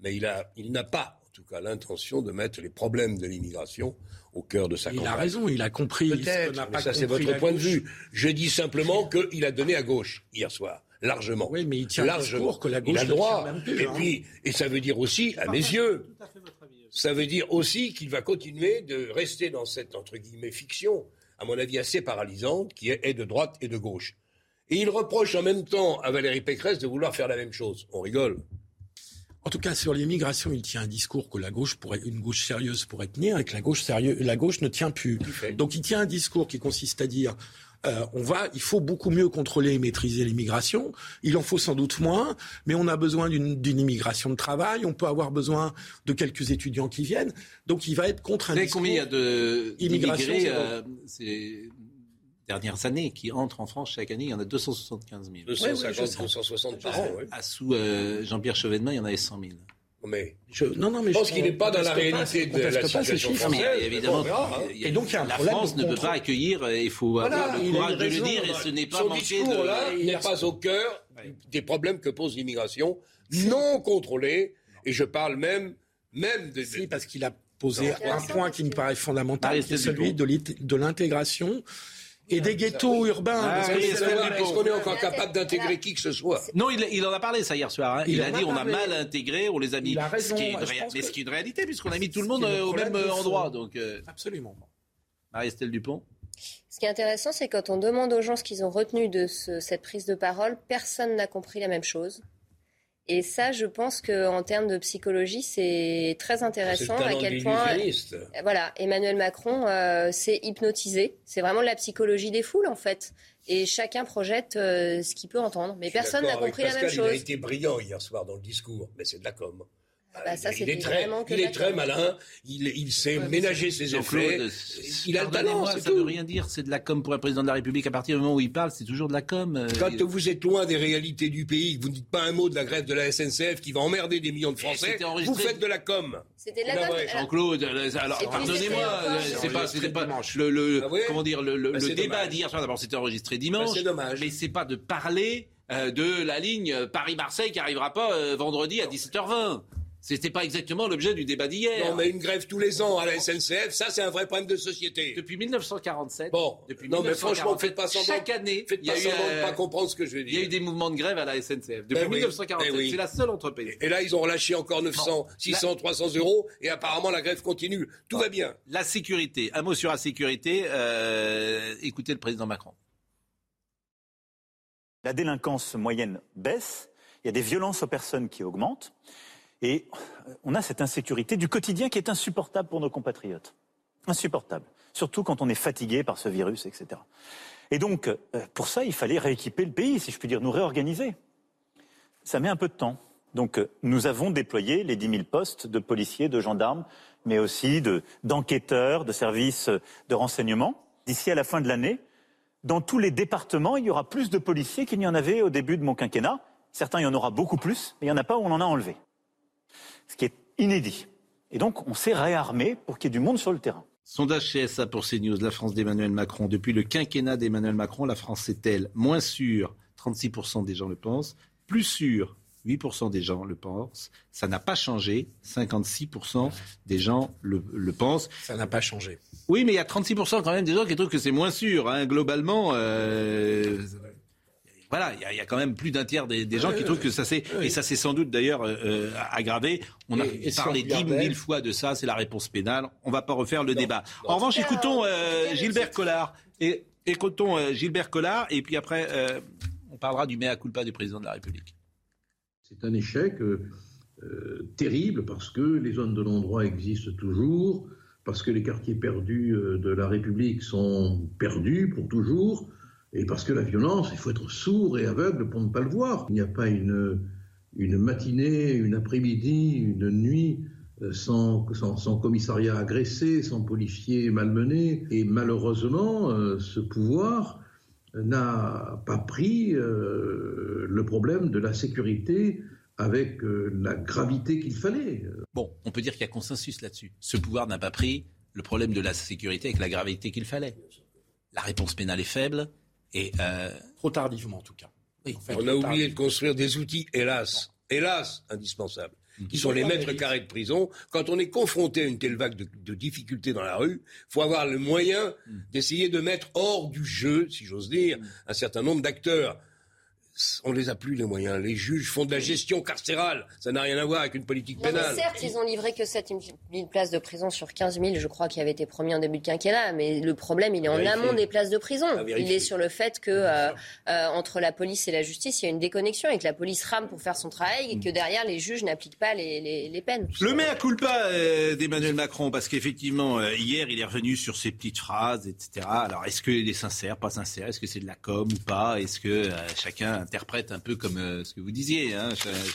mais il, a, il n'a pas, en tout cas, l'intention de mettre les problèmes de l'immigration au cœur de sa il campagne. Il a raison, il a compris. Peut-être, ça c'est votre point de vue. Je dis simplement qu'il a donné à gauche hier soir largement. Oui, mais il tient largement. que la gauche il a droit. et hein. puis, et ça veut dire aussi, à mes yeux, ça veut dire aussi qu'il va continuer de rester dans cette entre guillemets fiction, à mon avis assez paralysante, qui est de droite et de gauche. Et il reproche en même temps à Valérie Pécresse de vouloir faire la même chose. On rigole. En tout cas, sur l'immigration, il tient un discours que la gauche pourrait, une gauche sérieuse pourrait tenir et que la gauche sérieuse, la gauche ne tient plus. Donc, il tient un discours qui consiste à dire euh, on va, il faut beaucoup mieux contrôler et maîtriser l'immigration. Il en faut sans doute moins, mais on a besoin d'une immigration de travail. On peut avoir besoin de quelques étudiants qui viennent. Donc, il va être contre un. Vous combien il y a d'immigrés euh, ces dernières années qui entrent en France chaque année? Il y en a 275 000. 250, 260 par an. sous euh, Jean-Pierre Chevènement, il y en avait 100 000. Mais je, non, non, mais je pense qu'il n'est pas dans la réalité pas, de la pas situation chiffres, française. Mais évidemment, verra, hein. Et donc, il y a un la problème France ne peut pas accueillir. Il faut Voilà, avoir le il a courage de le dire et ce n'est pas Son discours, de. là, Il n'est pas au cœur des problèmes que pose l'immigration non contrôlée. Et je parle même, même de. Si, parce qu'il a posé Non, un point qui me paraît fondamental, qui est celui de l'intégration et des ghettos urbains. Ah, Parce que oui, savoir- Dupont. Est-ce qu'on est encore capable d'intégrer qui que ce soit Non, il, il en a parlé ça hier soir. hein. Il, Il a dit on a mal intégré, on les a mis. Il a raison, ce qui est mais ce qui est une réalité puisqu'on a mis tout le monde le au même endroit. Donc, euh, Absolument. Marie-Estelle Dupont. Ce qui est intéressant, c'est quand on demande aux gens ce qu'ils ont retenu de ce- cette prise de parole, personne n'a compris la même chose. Et ça, je pense qu'en termes de psychologie, c'est très le intéressant à quel point Voilà, Emmanuel Macron euh, s'est hypnotisé. C'est vraiment de la psychologie des foules, en fait. Et chacun projette euh, ce qu'il peut entendre. Mais personne n'a avec compris la même Pascal, Il a chose. été brillant hier soir dans le discours, mais c'est de la com. Bah, ça, il est très, il est malin, il, il sait Ouais, ménager ses Jean-Claude, effets. Il a le talent, ça ne veut rien dire. C'est de la com pour un président de la République. À partir du moment où il parle, c'est toujours de la com. euh, Quand il- vous êtes loin des réalités du pays, vous ne dites pas un mot de la grève de la SNCF qui va emmerder des millions de Français, vous faites de la com. C'était de la com. Jean-Claude, alors pardonnez-moi, c'était- c'est pas, c'était pas le, le- Ah ouais comment dire le, Bah, le débat d'hier soir. D'abord, c'était enregistré dimanche, Bah, c'est dommage. mais c'est pas de parler euh, de la ligne Paris-Marseille qui arrivera pas euh, vendredi à 17h20. C'était pas exactement l'objet du débat d'hier. Non, mais une grève tous les ans à la SNCF, ça c'est un vrai problème de société. Depuis 1947. Bon, Depuis non, mais 1947, franchement, faites pas semblant. Chaque année, Faites il y a pas eu, semblant de pas comprendre ce que je veux il dire. y a eu des mouvements de grève à la SNCF depuis Ben oui, 1947. ben oui. C'est la seule entreprise. Et là, ils ont relâché encore 900, 600, 300 euros, et apparemment la grève continue. Tout va bien. La sécurité. Un mot sur la sécurité. euh, écoutez le président Macron. La délinquance moyenne baisse, il y a des violences aux personnes qui augmentent, et on a cette insécurité du quotidien qui est insupportable pour nos compatriotes. Insupportable. Surtout quand on est fatigué par ce virus, etc. Et donc, euh, pour ça, il fallait rééquiper le pays, si je puis dire, nous réorganiser. Ça met un peu de temps. Donc, euh, nous avons déployé les 10 000 postes de policiers, de gendarmes, mais aussi de- d'enquêteurs, de, services euh, de renseignement. D'ici à la fin de l'année, dans tous les départements, il y aura plus de policiers qu'il n'y en avait au début de mon quinquennat. Certains, il y en aura beaucoup plus, mais il n'y en a pas où on en a enlevé. Ce qui est inédit. Et donc, on s'est réarmé pour qu'il y ait du monde sur le terrain. Sondage CSA pour CNews, la France d'Emmanuel Macron. Depuis le quinquennat d'Emmanuel Macron, la France est-elle moins sûre? 36% des gens le pensent. Plus sûre? 8% des gens le pensent. Ça n'a pas changé. 56% des gens le, le pensent. Ça n'a pas changé. Oui, mais il y a 36% quand même des gens qui trouvent que c'est moins sûr. hein. Globalement, euh, voilà, il y, a- il y a quand même plus d'un tiers des, des gens qui trouvent que ça s'est... Et ça s'est sans doute d'ailleurs euh, euh, aggravé. On a Et- et si parlé dix mille fois de ça, c'est la réponse pénale. On va pas refaire le débat. non. En revanche, écoutons euh, Gilbert Collard. Et écoutons euh, Gilbert Collard, et puis après, euh, on parlera du mea culpa du président de la République. C'est un échec euh, euh, terrible parce que les zones de non-droit existent toujours, parce que les quartiers perdus euh, de la République sont perdus pour toujours, et parce que la violence, il faut être sourd et aveugle pour ne pas le voir. Il n'y a pas une, matinée, une après-midi, une nuit euh, sans, sans, commissariat agressé, sans policier malmené. Et malheureusement, euh, ce pouvoir n'a pas pris euh, le problème de la sécurité avec euh, la gravité qu'il fallait. Bon, on peut dire qu'il y a consensus là-dessus. Ce pouvoir n'a pas pris le problème de la sécurité avec la gravité qu'il fallait. La réponse pénale est faible et euh, Trop tardivement, en tout cas. Oui, en fait, On a oublié de construire des outils, hélas, hélas, indispensables, Mm. qui sont les mètres carrés de prison. Quand on est confronté à une telle vague de, de difficultés dans la rue, faut avoir le moyen Mm. d'essayer de mettre hors du jeu, si j'ose dire, un certain nombre d'acteurs. On les a plus les moyens. Les juges font de la gestion carcérale. Ça n'a rien à voir avec une politique Non, pénale. certes, ils ont livré que 7 000 places de prison sur 15 000, je crois, qui avaient été promis en début de quinquennat. Mais le problème, il est en amont des places de prison. Il est sur le fait que euh, euh, entre la police et la justice, il y a une déconnexion et que la police rame pour faire son travail et que derrière, les juges n'appliquent pas les, les- les peines. Le mea culpa euh, d'Emmanuel Macron, parce qu'effectivement, euh, hier, il est revenu sur ses petites phrases, etc. Alors, est-ce qu'il est sincère, pas sincère? Est-ce que c'est de la com ou pas? Est-ce que euh, chacun interprète un peu comme euh, ce que vous disiez hein,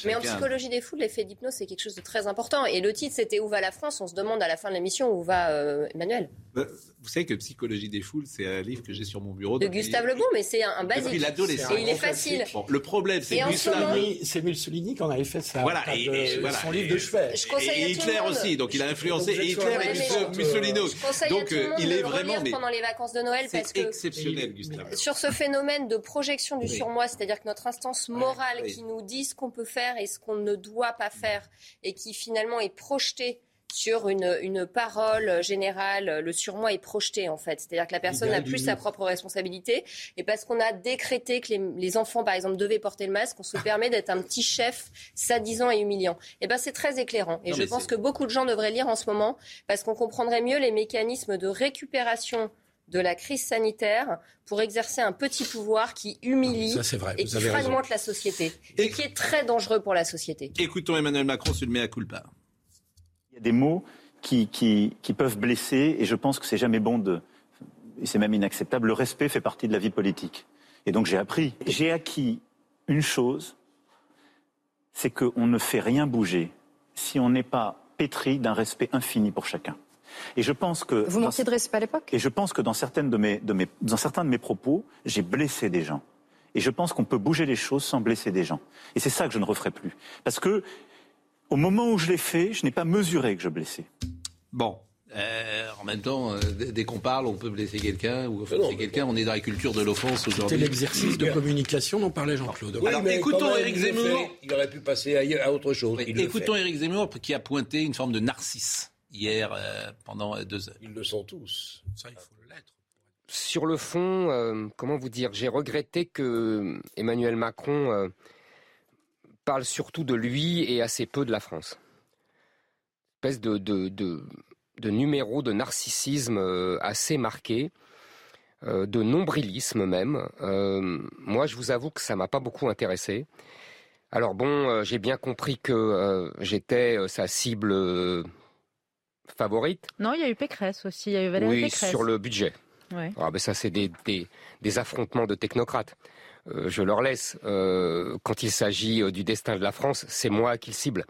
Mais en psychologie des foules, l'effet d'hypnose, c'est quelque chose de très important. Et le titre, c'était Où va la France? On se demande à la fin de l'émission où va euh, Emmanuel? Bah, vous savez que Psychologie des foules, c'est un livre que j'ai sur mon bureau. De Gustave Lebon, mais c'est un, un basique. L'adolescence. Et il est facile. Bon, le problème, c'est Mussolini- C'est Mussolini qui en avait fait ça. Voilà, et, et voilà. son livre de chevet. Je conseille Et tout Hitler aussi, donc il a influencé et Hitler et mais Musso- Mussolini. Je conseille Donc euh, il de est vraiment pendant les vacances de Noël parce que exceptionnel, Gustave. sur ce phénomène de projection du surmoi, c'est-à-dire que notre instance morale oui. qui nous dit ce qu'on peut faire et ce qu'on ne doit pas faire et qui finalement est projetée sur une, une parole générale, le surmoi est projeté en fait. C'est-à-dire que la personne n'a plus sa propre responsabilité et parce qu'on a décrété que les, les enfants par exemple devaient porter le masque, on se [laughs] permet d'être un petit chef sadisant et humiliant. Et ben c'est très éclairant et Non, je pense c'est- que beaucoup de gens devraient lire en ce moment parce qu'on comprendrait mieux les mécanismes de récupération de la crise sanitaire pour exercer un petit pouvoir qui humilie Ça, vrai, et vous qui raison. fragmente la société et qui est très dangereux pour la société. Écoutons Emmanuel Macron sur le mea culpa. Il y a des mots qui, qui, qui peuvent blesser et je pense que c'est jamais bon de. Et c'est même inacceptable. Le respect fait partie de la vie politique. Et donc j'ai appris. J'ai acquis une chose c'est qu'on ne fait rien bouger si on n'est pas pétri d'un respect infini pour chacun. Et je pense que. Vous manquiez de respect à l'époque? Et je pense que dans, certaines de mes, de mes, dans certains de mes propos, j'ai blessé des gens. Et je pense qu'on peut bouger les choses sans blesser des gens. Et c'est ça que je ne referai plus. Parce que, au moment où je l'ai fait, je n'ai pas mesuré que je blessais. Bon. Euh, en même temps, euh, dès qu'on parle, on peut blesser quelqu'un ou offenser quelqu'un. On est dans la culture de l'offense C'était aujourd'hui. l'exercice de communication dont parlait Jean-Claude. Oui, Alors, écoutons Éric Zemmour. fait. Il aurait pu passer à autre chose. Le Écoutons. Éric Zemmour qui a pointé une forme de narcisse hier euh, pendant euh, deux heures. Ils le sont tous. Ça, il faut l'être. Sur le fond, euh, comment vous dire, j'ai regretté que Emmanuel Macron euh, parle surtout de lui et assez peu de la France. Espèce de, de, de, de numéro de narcissisme euh, assez marqué, euh, de nombrilisme même. Euh, moi, je vous avoue que ça m'a pas beaucoup intéressé. Alors bon, euh, j'ai bien compris que euh, j'étais euh, sa cible euh, favorite. Non, il y a eu Pécresse aussi. Il y a eu Valérie Oui, Pécresse. sur le budget. Ouais. Ah ben ça, c'est des, des, des affrontements de technocrates. Euh, je leur laisse. Euh, quand il s'agit euh, du destin de la France, c'est moi qu'ils ciblent.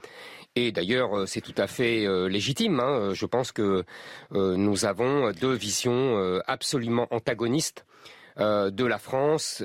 Et d'ailleurs, c'est tout à fait légitime. hein. Je pense que euh, nous avons deux visions absolument antagonistes de la France.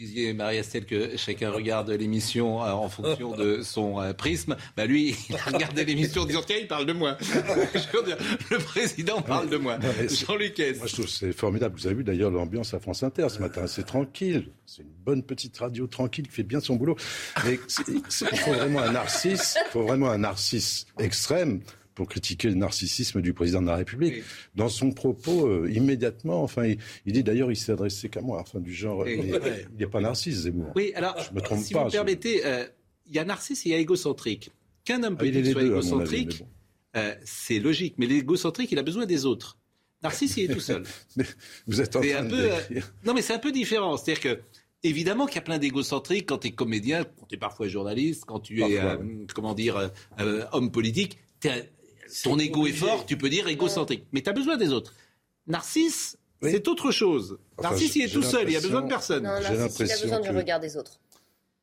Vous disiez, Marie-Estelle, que chacun regarde l'émission euh, en fonction de [laughs] son euh, prisme. Bah lui, il a regardé l'émission en disant Tiens, il parle de moi. [laughs] Le président parle de moi. Jean-Luc. Moi, je trouve c'est formidable. Vous avez vu d'ailleurs l'ambiance à France Inter ce matin. C'est tranquille. C'est une bonne petite radio tranquille qui fait bien son boulot. Mais il faut vraiment un narcisse, il faut vraiment un narcisse extrême pour critiquer le narcissisme du président de la République. Dans son propos, euh, immédiatement, enfin, il, il dit d'ailleurs, il s'est adressé qu'à moi, enfin, du genre, Oui. il n'est pas narcisse, Zemmour. Oui, alors, Je me trompe si pas. vous je- permettez, euh, il y a narcisse et il y a égocentrique. Qu'un homme Ah, politique soit deux, égocentrique, euh, c'est logique. Mais l'égocentrique, il a besoin des autres. Narcisse, il est tout seul. [laughs] Vous êtes en train un de peu, euh, non, mais c'est un peu différent. C'est-à-dire que, évidemment qu'il y a plein d'égocentriques quand tu es comédien, quand tu es parfois journaliste, quand tu es, Parfois, euh, comment dire, euh, homme politique. un- ton ego est fort, tu peux dire égocentrique. Mais tu as besoin des autres. Narcisse, c'est autre chose. Enfin, Narcisse, il est tout seul, il a besoin de personne. Non, Narcisse, il a besoin du que- regard des autres.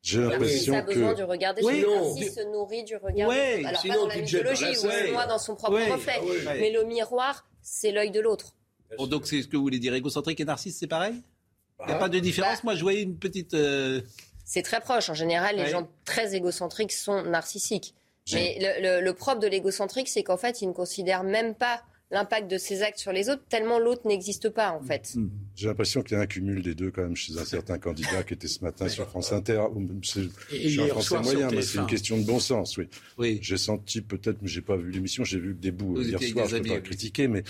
J'ai l'impression a besoin du que. regard des Oui, autres. non. Narcisse se nourrit du regard Ouais, des autres. Alors sinon, pas dans la mythologie ou moi dans son propre Ouais. reflet. Ah. Mais le miroir, c'est l'œil de l'autre. Bon, donc, c'est ce que vous voulez dire égocentrique et narcisse, c'est pareil? Il n'y a Ah. pas de différence? Moi, je voyais une petite. euh, C'est très proche. En général, les Ouais. gens très égocentriques sont narcissiques. Mais le, le- le propre de l'égocentrique, c'est qu'en fait, il ne considère même pas l'impact de ses actes sur les autres, tellement l'autre n'existe pas, en fait. J'ai l'impression qu'il y a un cumul des deux quand même chez un certain candidat qui était ce matin sur France Inter. Je suis un hier Français moyen, mais c'est TF1. une question de bon sens, oui. Oui. J'ai senti peut-être, mais j'ai pas vu l'émission, j'ai vu des bouts Vous hier étiez avec soir, je peux pas oui. critiquer, mais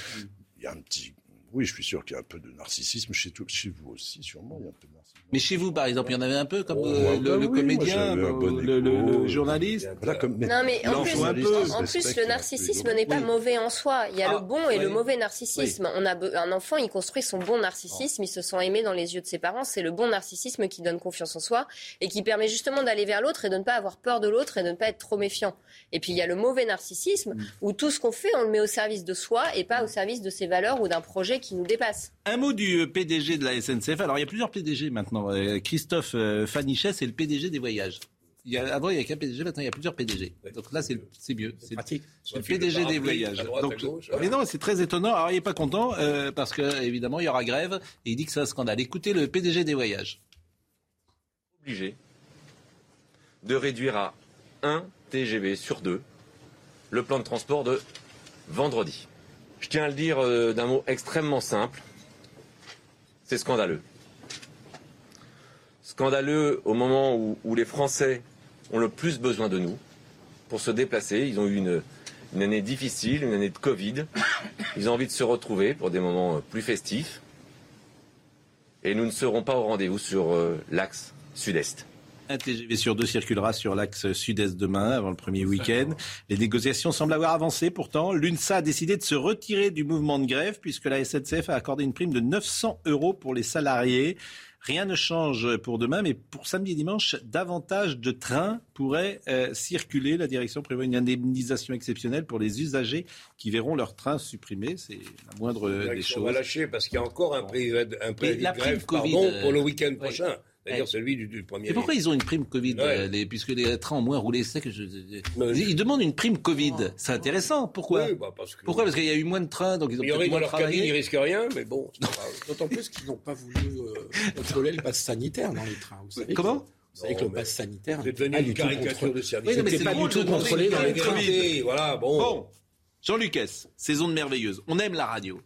il y a un petit. Oui, je suis sûr qu'il y a un peu de narcissisme chez, tout, chez vous aussi, sûrement. Il y a un peu de narcissisme. Mais chez vous, par exemple, il y en avait un peu comme Oh, euh, bah le, le oui, moi, comédien, le, bon le- le- écho, le euh, journaliste. Voilà, comme, Non, mais en plus, en- en le narcissisme n'est pas Oui. mauvais en soi. Il y a Ah, le bon et le mauvais narcissisme. On a un enfant, il construit son bon narcissisme, il se sent aimé dans les yeux de ses parents. C'est le bon narcissisme qui donne confiance en soi et qui permet justement d'aller vers l'autre et de ne pas avoir peur de l'autre et de ne pas être trop méfiant. Et puis il y a le mauvais narcissisme Mm. où tout ce qu'on fait, on le met au service de soi et pas au service de ses valeurs ou d'un projet qui nous dépasse. Un mot du euh, PDG de la SNCF. Alors, il y a plusieurs PDG maintenant. Euh, Christophe euh, Fanichès est le PDG des voyages. Il y a, avant, il n'y a qu'un PDG, maintenant, il y a plusieurs PDG. Donc là, c'est c'est mieux. C'est pratique. C'est le PDG des voyages. Donc, mais non, c'est très étonnant. Alors, il n'est pas content euh, parce que, évidemment, il y aura grève et il dit que c'est un scandale. Écoutez le PDG des voyages. Obligé de réduire à 1 TGV sur 2 le plan de transport de vendredi. Je tiens à le dire euh, d'un mot extrêmement simple. C'est scandaleux. Scandaleux au moment où, les Français ont le plus besoin de nous pour se déplacer. Ils ont eu une, année difficile, une année de Covid. Ils ont envie de se retrouver pour des moments plus festifs. Et nous ne serons pas au rendez-vous sur euh, l'axe sud-est. Un TGV sur deux circulera sur l'axe sud-est demain, avant le premier week-end. Les négociations semblent avoir avancé pourtant. L'UNSA a décidé de se retirer du mouvement de grève puisque la SNCF a accordé une prime de 900 euros pour les salariés. Rien ne change pour demain, mais pour samedi et dimanche, davantage de trains pourraient euh, circuler. La direction prévoit une indemnisation exceptionnelle pour les usagers qui verront leur train supprimé. C'est la moindre La des choses. va lâcher parce qu'il y a encore un préavis, un de prime grève Covid, pardon, euh, pour le week-end oui. prochain. C'est-à-dire Ouais. celui du, du 1er Et pourquoi ils ont une prime Covid Ouais. euh, les- Puisque les trains ont moins roulé sec. je- Ils demandent une prime Covid. C'est intéressant. Pourquoi Oui, bah, parce que- Pourquoi Parce qu'il y a eu moins de trains, donc ils ont Il y aurait peut-être dans moins leur cabine, ils risquent rien, mais bon. D'autant plus qu'ils n'ont pas voulu euh, [laughs] contrôler le pass sanitaire dans les trains. Vous savez Comment que- Vous savez que le pass sanitaire C'est devenu une caricature de service. Oui, non, mais c'est pas du tout contrôlé dans les trains. Voilà, bon. Bon, Jean-Luc S, saison de merveilleuse. On aime la radio.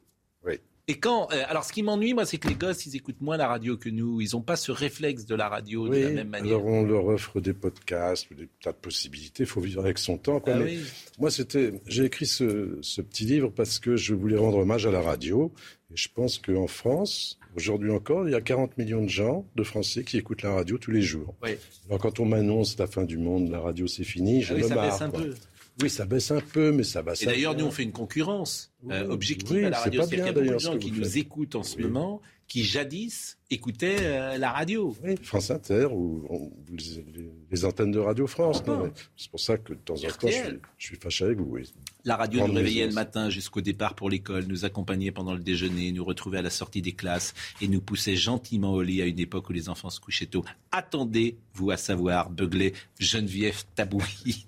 Oui. Et quand, euh, alors ce qui m'ennuie, moi, c'est que les gosses, ils écoutent moins la radio que nous. Ils n'ont pas ce réflexe de la radio de la même manière. alors on leur offre des podcasts, des tas de possibilités. Il faut vivre avec son temps. quoi. Ah oui. Moi, c'était, j'ai écrit ce, ce petit livre parce que je voulais rendre hommage à la radio. Et je pense qu'en France, aujourd'hui encore, il y a 40 millions de gens, de Français, qui écoutent la radio tous les jours. Oui. Alors quand on m'annonce la fin du monde, la radio c'est fini, je Ah oui, me ça marre. baisse un peu. Oui, ça baisse un peu, mais ça va. Et d'ailleurs, nous, on fait une concurrence euh, objective oui, à la radio. C'est-à-dire qu'il y a bien, beaucoup de d'ailleurs, gens qui nous faites. écoutent en ce moment, qui jadis écoutaient euh, la radio. Oui, France Inter ou les, antennes de Radio France. Ah. C'est pour ça que de temps en temps, je suis, je suis fâché avec vous. La radio nous réveillait le matin jusqu'au départ pour l'école, nous accompagnait pendant le déjeuner, nous retrouvait à la sortie des classes et nous poussait gentiment au lit à une époque où les enfants se couchaient tôt. Attendez-vous à savoir, beuglait Geneviève Taboury.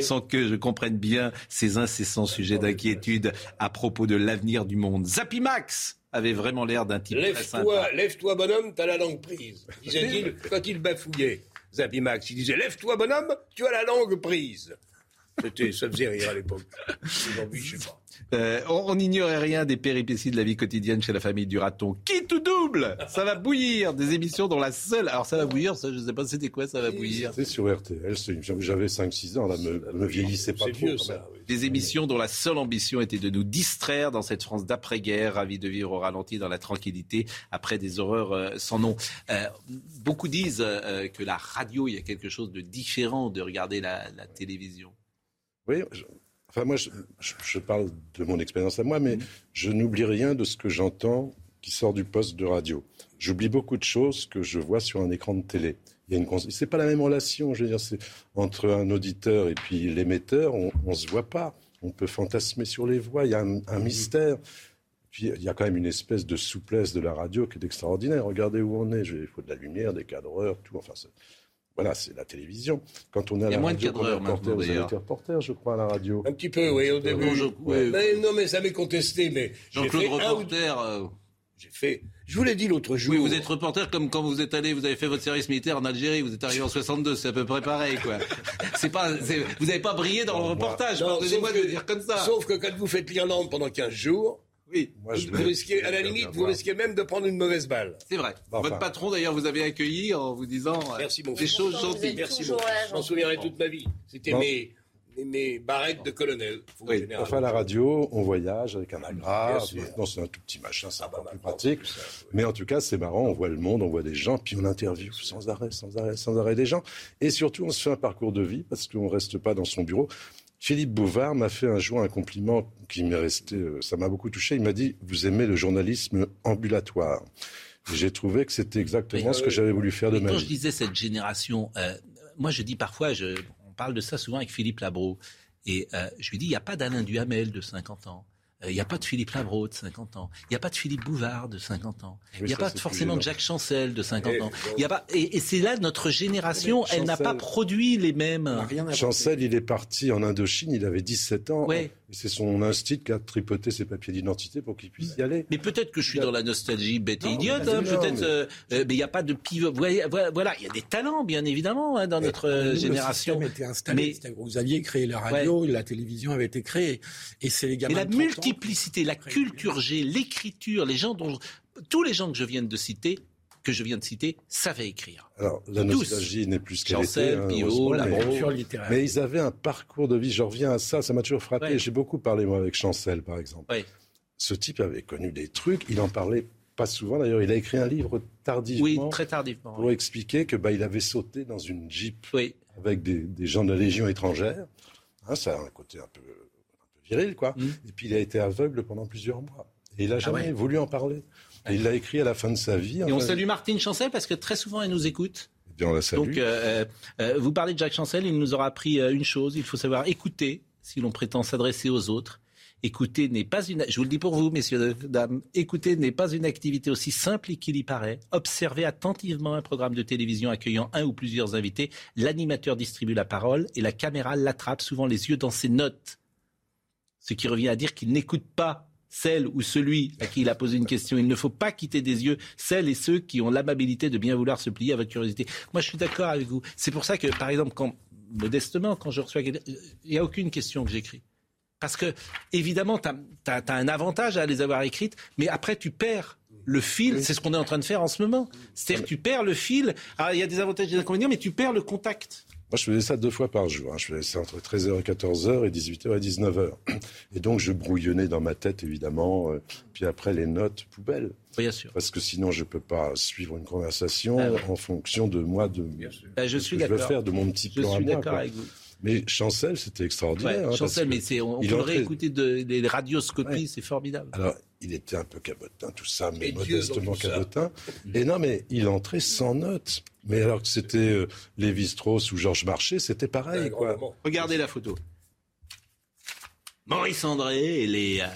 Sans que je comprenne bien ces incessants sujets d'inquiétude à propos de l'avenir du monde. Zapimax avait vraiment l'air d'un type Lève-toi, lève-toi bonhomme, t'as la langue prise. Disait-il [laughs] quand il bafouillait. Zapimax, il disait lève-toi bonhomme, tu as la langue prise. Ça faisait rire à l'époque. Aujourd'hui, je sais pas. Euh, on n'ignorait rien des péripéties de la vie quotidienne chez la famille du raton. Qui tout double Ça va bouillir Des émissions dont la seule... Alors ça va bouillir, ça, je sais pas c'était quoi ça va bouillir? C'était sur RTL, j'avais 5-6 ans, là, me, vieillissait pas trop. vieux, ça. Des émissions dont la seule ambition était de nous distraire dans cette France d'après-guerre, ravis de vivre au ralenti dans la tranquillité après des horreurs euh, sans nom. Euh, beaucoup disent que la radio, il y a quelque chose de différent de regarder la, la télévision. Oui, je- enfin moi, je, parle de mon expérience à moi, mais je n'oublie rien de ce que j'entends qui sort du poste de radio. J'oublie beaucoup de choses que je vois sur un écran de télé. Il y a une cons- c'est pas la même relation, je veux dire, c'est entre un auditeur et puis l'émetteur, on, on se voit pas. On peut fantasmer sur les voix, il y a un, un mystère. Puis il y a quand même une espèce de souplesse de la radio qui est extraordinaire. Regardez où on est. Il faut de la lumière, des cadreurs, tout. Enfin, voilà, c'est la télévision. Quand on a la moins de radio, est cadreurs reporter, maintenant, vous avez d'ailleurs. été reporter, je crois, à la radio. Un petit peu, oui, au début. bon, je- ouais. Mais non, mais ça m'est contesté, mais. Jean-Claude un Reporter... euh, J'ai fait. Je vous l'ai dit l'autre jour. Oui, vous êtes reporter comme quand vous êtes allé, vous avez fait votre service militaire en Algérie, vous êtes arrivé en 62, c'est à peu près pareil, quoi. [laughs] C'est pas, c'est- vous n'avez pas brillé dans le reportage, pardonnez-moi de que- le dire comme ça. Sauf que quand vous faites l'Irlande pendant 15 jours, Oui, Moi, je vous risquez, à la limite, vous voir. risquez même de prendre une mauvaise balle. c'est vrai. Bon, Votre enfin. patron, d'ailleurs, vous avez accueilli en vous disant euh, Merci, mon des choses gentilles. Merci beaucoup. Je m'en souviendrai toute ma vie. C'était Bon. mes, mes, mes barrettes de colonel. Oui, enfin, la radio, on voyage avec un agra. Bien sûr. Maintenant, c'est un tout petit machin, c'est Ah bah, plus pratique. Mais en tout cas, c'est marrant, on voit le monde, on voit des gens, puis on interviewe sans arrêt, sans arrêt, sans arrêt des gens. Et surtout, on se fait un parcours de vie parce qu'on ne reste pas dans son bureau. Philippe Bouvard m'a fait un jour un compliment qui m'est resté, euh, ça m'a beaucoup touché. Il m'a dit, vous aimez le journalisme ambulatoire. J'ai trouvé que c'était exactement ce que j'avais voulu faire de ma quand je disais cette génération, euh, moi je dis parfois, je, on parle de ça souvent avec Philippe Labro, et euh, je lui dis, il n'y a pas d'Alain Duhamel de 50 ans. Il n'y a pas de Philippe Labro de 50 ans. Il n'y a pas de Philippe Bouvard de 50 ans. Il Oui, n'y a ça, pas forcément de Jacques Chancel de 50 Et- ans. Il y a pas, et, et c'est là notre génération, elle n'a Chancel- pas produit les mêmes. Chancel, il est parti en Indochine, il avait 17 ans. Ouais. C'est son instit qui a tripoté ses papiers d'identité pour qu'il puisse y aller. Mais peut-être que je suis dans la nostalgie bête et Non, idiote. hein, peut-être, mais- euh, euh, mais il n'y a pas de pivot. Voilà, il y a des talents, bien évidemment, hein, dans notre euh, Nous, génération. Le système était installé. Mais- Vous aviez créé la radio, la télévision avait été créée. Et c'est les gamins la de 30 ans multiplicité, la culture G, l'écriture, les gens dont, tous les gens que je viens de citer, que je viens de citer, savaient écrire. Alors, la nostalgie n'est plus ce qu'elle Chancel, était. hein, heureusement, Labro. littéraire. Mais ils avaient un parcours de vie. Je reviens à ça, ça m'a toujours frappé. Ouais. J'ai beaucoup parlé, moi, avec Chancel, par exemple. Ouais. Ce type avait connu des trucs. Il en parlait pas souvent, d'ailleurs. Il a écrit un livre tardivement. Oui, très tardivement. Pour oui. expliquer que bah, il avait sauté dans une jeep Oui. avec des, des gens de la Légion étrangère. Hein, ça a un côté un peu, un peu viril, quoi. Et puis il a été aveugle pendant plusieurs mois. Et il n'a jamais. Ah ouais. voulu en parler. Et il l'a écrit à la fin de sa vie. Et on salue Martine Chancel parce que très souvent elle nous écoute. eh bien, on la salue. Donc, euh, euh, vous parlez de Jacques Chancel, il nous aura appris euh, une chose il faut savoir écouter si l'on prétend s'adresser aux autres. Écouter n'est pas une, je vous le dis pour vous, messieurs, dames, écouter n'est pas une activité aussi simple qu'il y paraît. Observez attentivement un programme de télévision accueillant un ou plusieurs invités. L'animateur distribue la parole et la caméra l'attrape, souvent les yeux dans ses notes. Ce qui revient à dire qu'il n'écoute pas celle ou celui à qui il a posé une question. Il ne faut pas quitter des yeux celles et ceux qui ont l'amabilité de bien vouloir se plier à votre curiosité. Moi, je suis d'accord avec vous. C'est pour ça que, par exemple, quand, modestement, quand je reçois quelqu'un, il n'y a aucune question que j'écris. Parce que, évidemment, tu as, un avantage à les avoir écrites, mais après, tu perds le fil. C'est ce qu'on est en train de faire en ce moment. C'est-à-dire tu perds le fil. Alors, il y a des avantages et des inconvénients, mais tu perds le contact. Moi, je faisais ça deux fois par jour. hein. Je faisais ça entre 13h et 14h et 18h et 19h. Et donc, je brouillonnais dans ma tête, évidemment. euh, Puis après, les notes poubelles. Bien sûr. Parce que sinon, je ne peux pas suivre une conversation Ah ouais. en fonction de moi, de, Ben, je de suis que je veux faire, de mon petit Je plan à suis moi. d'accord quoi. avec vous. Mais Chancel, c'était extraordinaire. Ouais, hein, Chancel, mais c'est, on, on réécouter de, des radioscopies, Ouais. c'est formidable. Alors, il était un peu cabotin, tout ça, mais Et modestement ça. cabotin. Et non, mais il entrait sans notes. Mais alors que c'était euh, Lévi-Strauss ou Georges Marchais, c'était pareil, quoi. Regardez la photo. Maurice André et les, euh,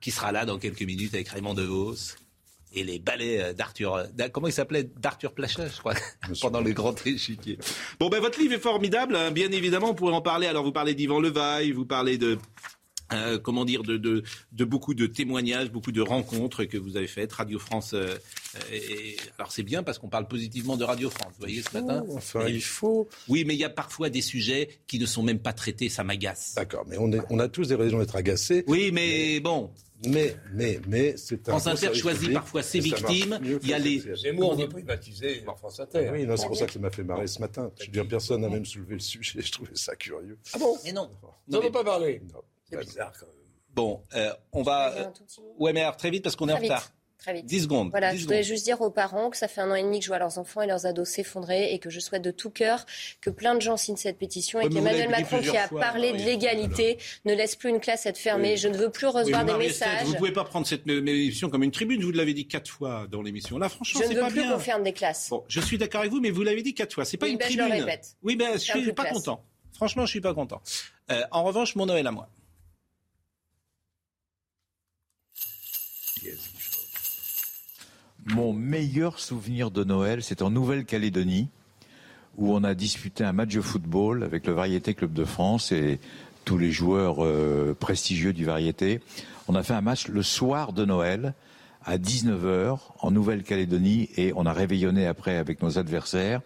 qui sera là dans quelques minutes avec Raymond DeVos et les ballets euh, d'Arthur. euh, Comment il s'appelait? D'Arthur Plachet, je crois, [laughs] pendant le grand échiquier. Bon, ben votre livre est formidable, hein, bien évidemment, on pourrait en parler. Alors, vous parlez d'Yvan Levaille, vous parlez de. euh, comment dire, de, de, de beaucoup de témoignages, beaucoup de rencontres que vous avez faites. Radio France, euh, et- alors c'est bien parce qu'on parle positivement de Radio France, vous voyez, ce matin. enfin, Et- il faut. Oui, mais il y a parfois des sujets qui ne sont même pas traités, ça m'agace. D'accord, mais on, est, on a tous des raisons d'être agacés. Oui, mais, bon. Mais, mais, mais, c'est un. France Inter choisit public, parfois ses victimes. Il y a que les. Zemmour, on est privatisé par France Inter. Oui, non, c'est pour ça que ça m'a fait marrer ce matin. Je veux dire, personne n'a même soulevé le sujet. Je trouvais ça curieux. Ah bon Mais non. Vous n'en avez pas parlé C'est bizarre quand même. Bon, euh, on va. euh, Ouais, mais alors très vite parce qu'on est en retard. Très vite. 10 secondes. Voilà, 10 je voudrais secondes. juste dire aux parents que ça fait un an et demi que je vois leurs enfants et leurs ados s'effondrer et que je souhaite de tout cœur que plein de gens signent cette pétition et qu'Emmanuel Macron, qui a fois, parlé de l'égalité, ne laisse plus une classe être fermée. Oui. Je ne veux plus recevoir des messages. Vous ne pouvez pas prendre cette émission comme une tribune. Vous l'avez dit quatre fois dans l'émission. Là, franchement, Je c'est ne veux pas plus bien. qu'on ferme des classes. Bon, je suis d'accord avec vous, mais vous l'avez dit quatre fois. C'est pas Oui, une ben, je le tribune. répète. Oui, ben, je suis pas classe. content. Franchement, je suis pas content. Euh, en revanche, mon Noël à moi. Mon meilleur souvenir de Noël, c'est en Nouvelle-Calédonie, où on a disputé un match de football avec le Variété Club de France et tous les joueurs euh, prestigieux du Variété. On a fait un match le soir de Noël à 19h en Nouvelle-Calédonie et on a réveillonné après avec nos adversaires,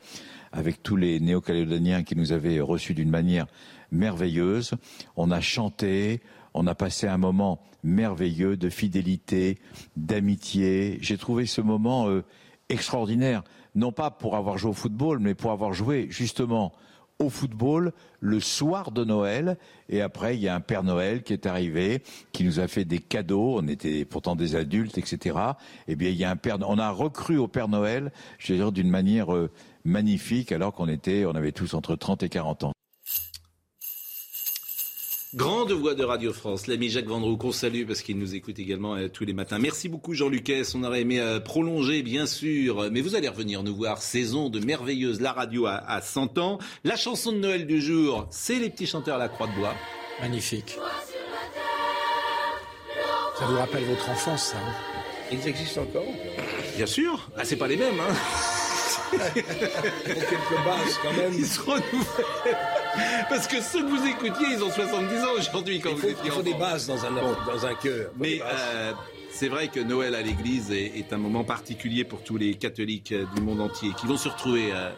avec tous les néo-calédoniens qui nous avaient reçus d'une manière merveilleuse. On a chanté, on a passé un moment merveilleux de fidélité, d'amitié. J'ai trouvé ce moment euh, extraordinaire, non pas pour avoir joué au football, mais pour avoir joué justement au football le soir de Noël. Et après, il y a un Père Noël qui est arrivé, qui nous a fait des cadeaux. On était pourtant des adultes, etc. Eh bien, il y a un Père, on a recru au Père Noël, je veux dire, d'une manière euh, magnifique, alors qu'on était, on avait tous entre 30 et 40 ans. Grande voix de Radio France, l'ami Jacques Vendroux, qu'on salue parce qu'il nous écoute également euh, tous les matins. Merci beaucoup Jean Lucas, on aurait aimé euh, prolonger bien sûr, mais vous allez revenir nous voir, saison de merveilleuse, la radio à, à 100 ans. La chanson de Noël du jour, c'est les petits chanteurs à la Croix de Bois. Magnifique. Ça vous rappelle votre enfance, ça hein? Ils existent encore? Bien sûr. Ah, c'est pas les mêmes, hein. [laughs] quelques bases quand même. Ils se renouvellent. [laughs] Parce que ceux que vous écoutiez, ils ont 70 ans aujourd'hui quand il vous faut, étiez il faut des bases dans un, dans un cœur. Mais euh, c'est vrai que Noël à l'église est, est un moment particulier pour tous les catholiques euh, du monde entier qui vont se retrouver euh,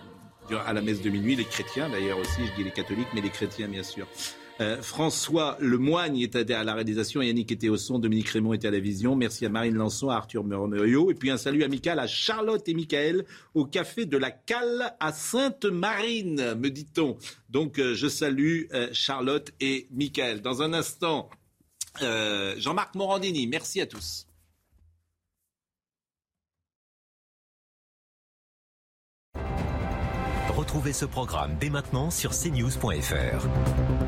à la messe de minuit, les chrétiens d'ailleurs aussi, je dis les catholiques, mais les chrétiens bien sûr. Euh, François Lemoigne était à la réalisation, Yannick était au son, Dominique Raymond était à la vision. Merci à Marine Lançon, à Arthur Murmuriot. Et puis un salut amical à Charlotte et Michael au café de la Cale à Sainte-Marine, me dit-on. Donc euh, je salue euh, Charlotte et Michael. Dans un instant, Jean-Marc Morandini, merci à tous. Retrouvez ce programme dès maintenant sur cnews.fr.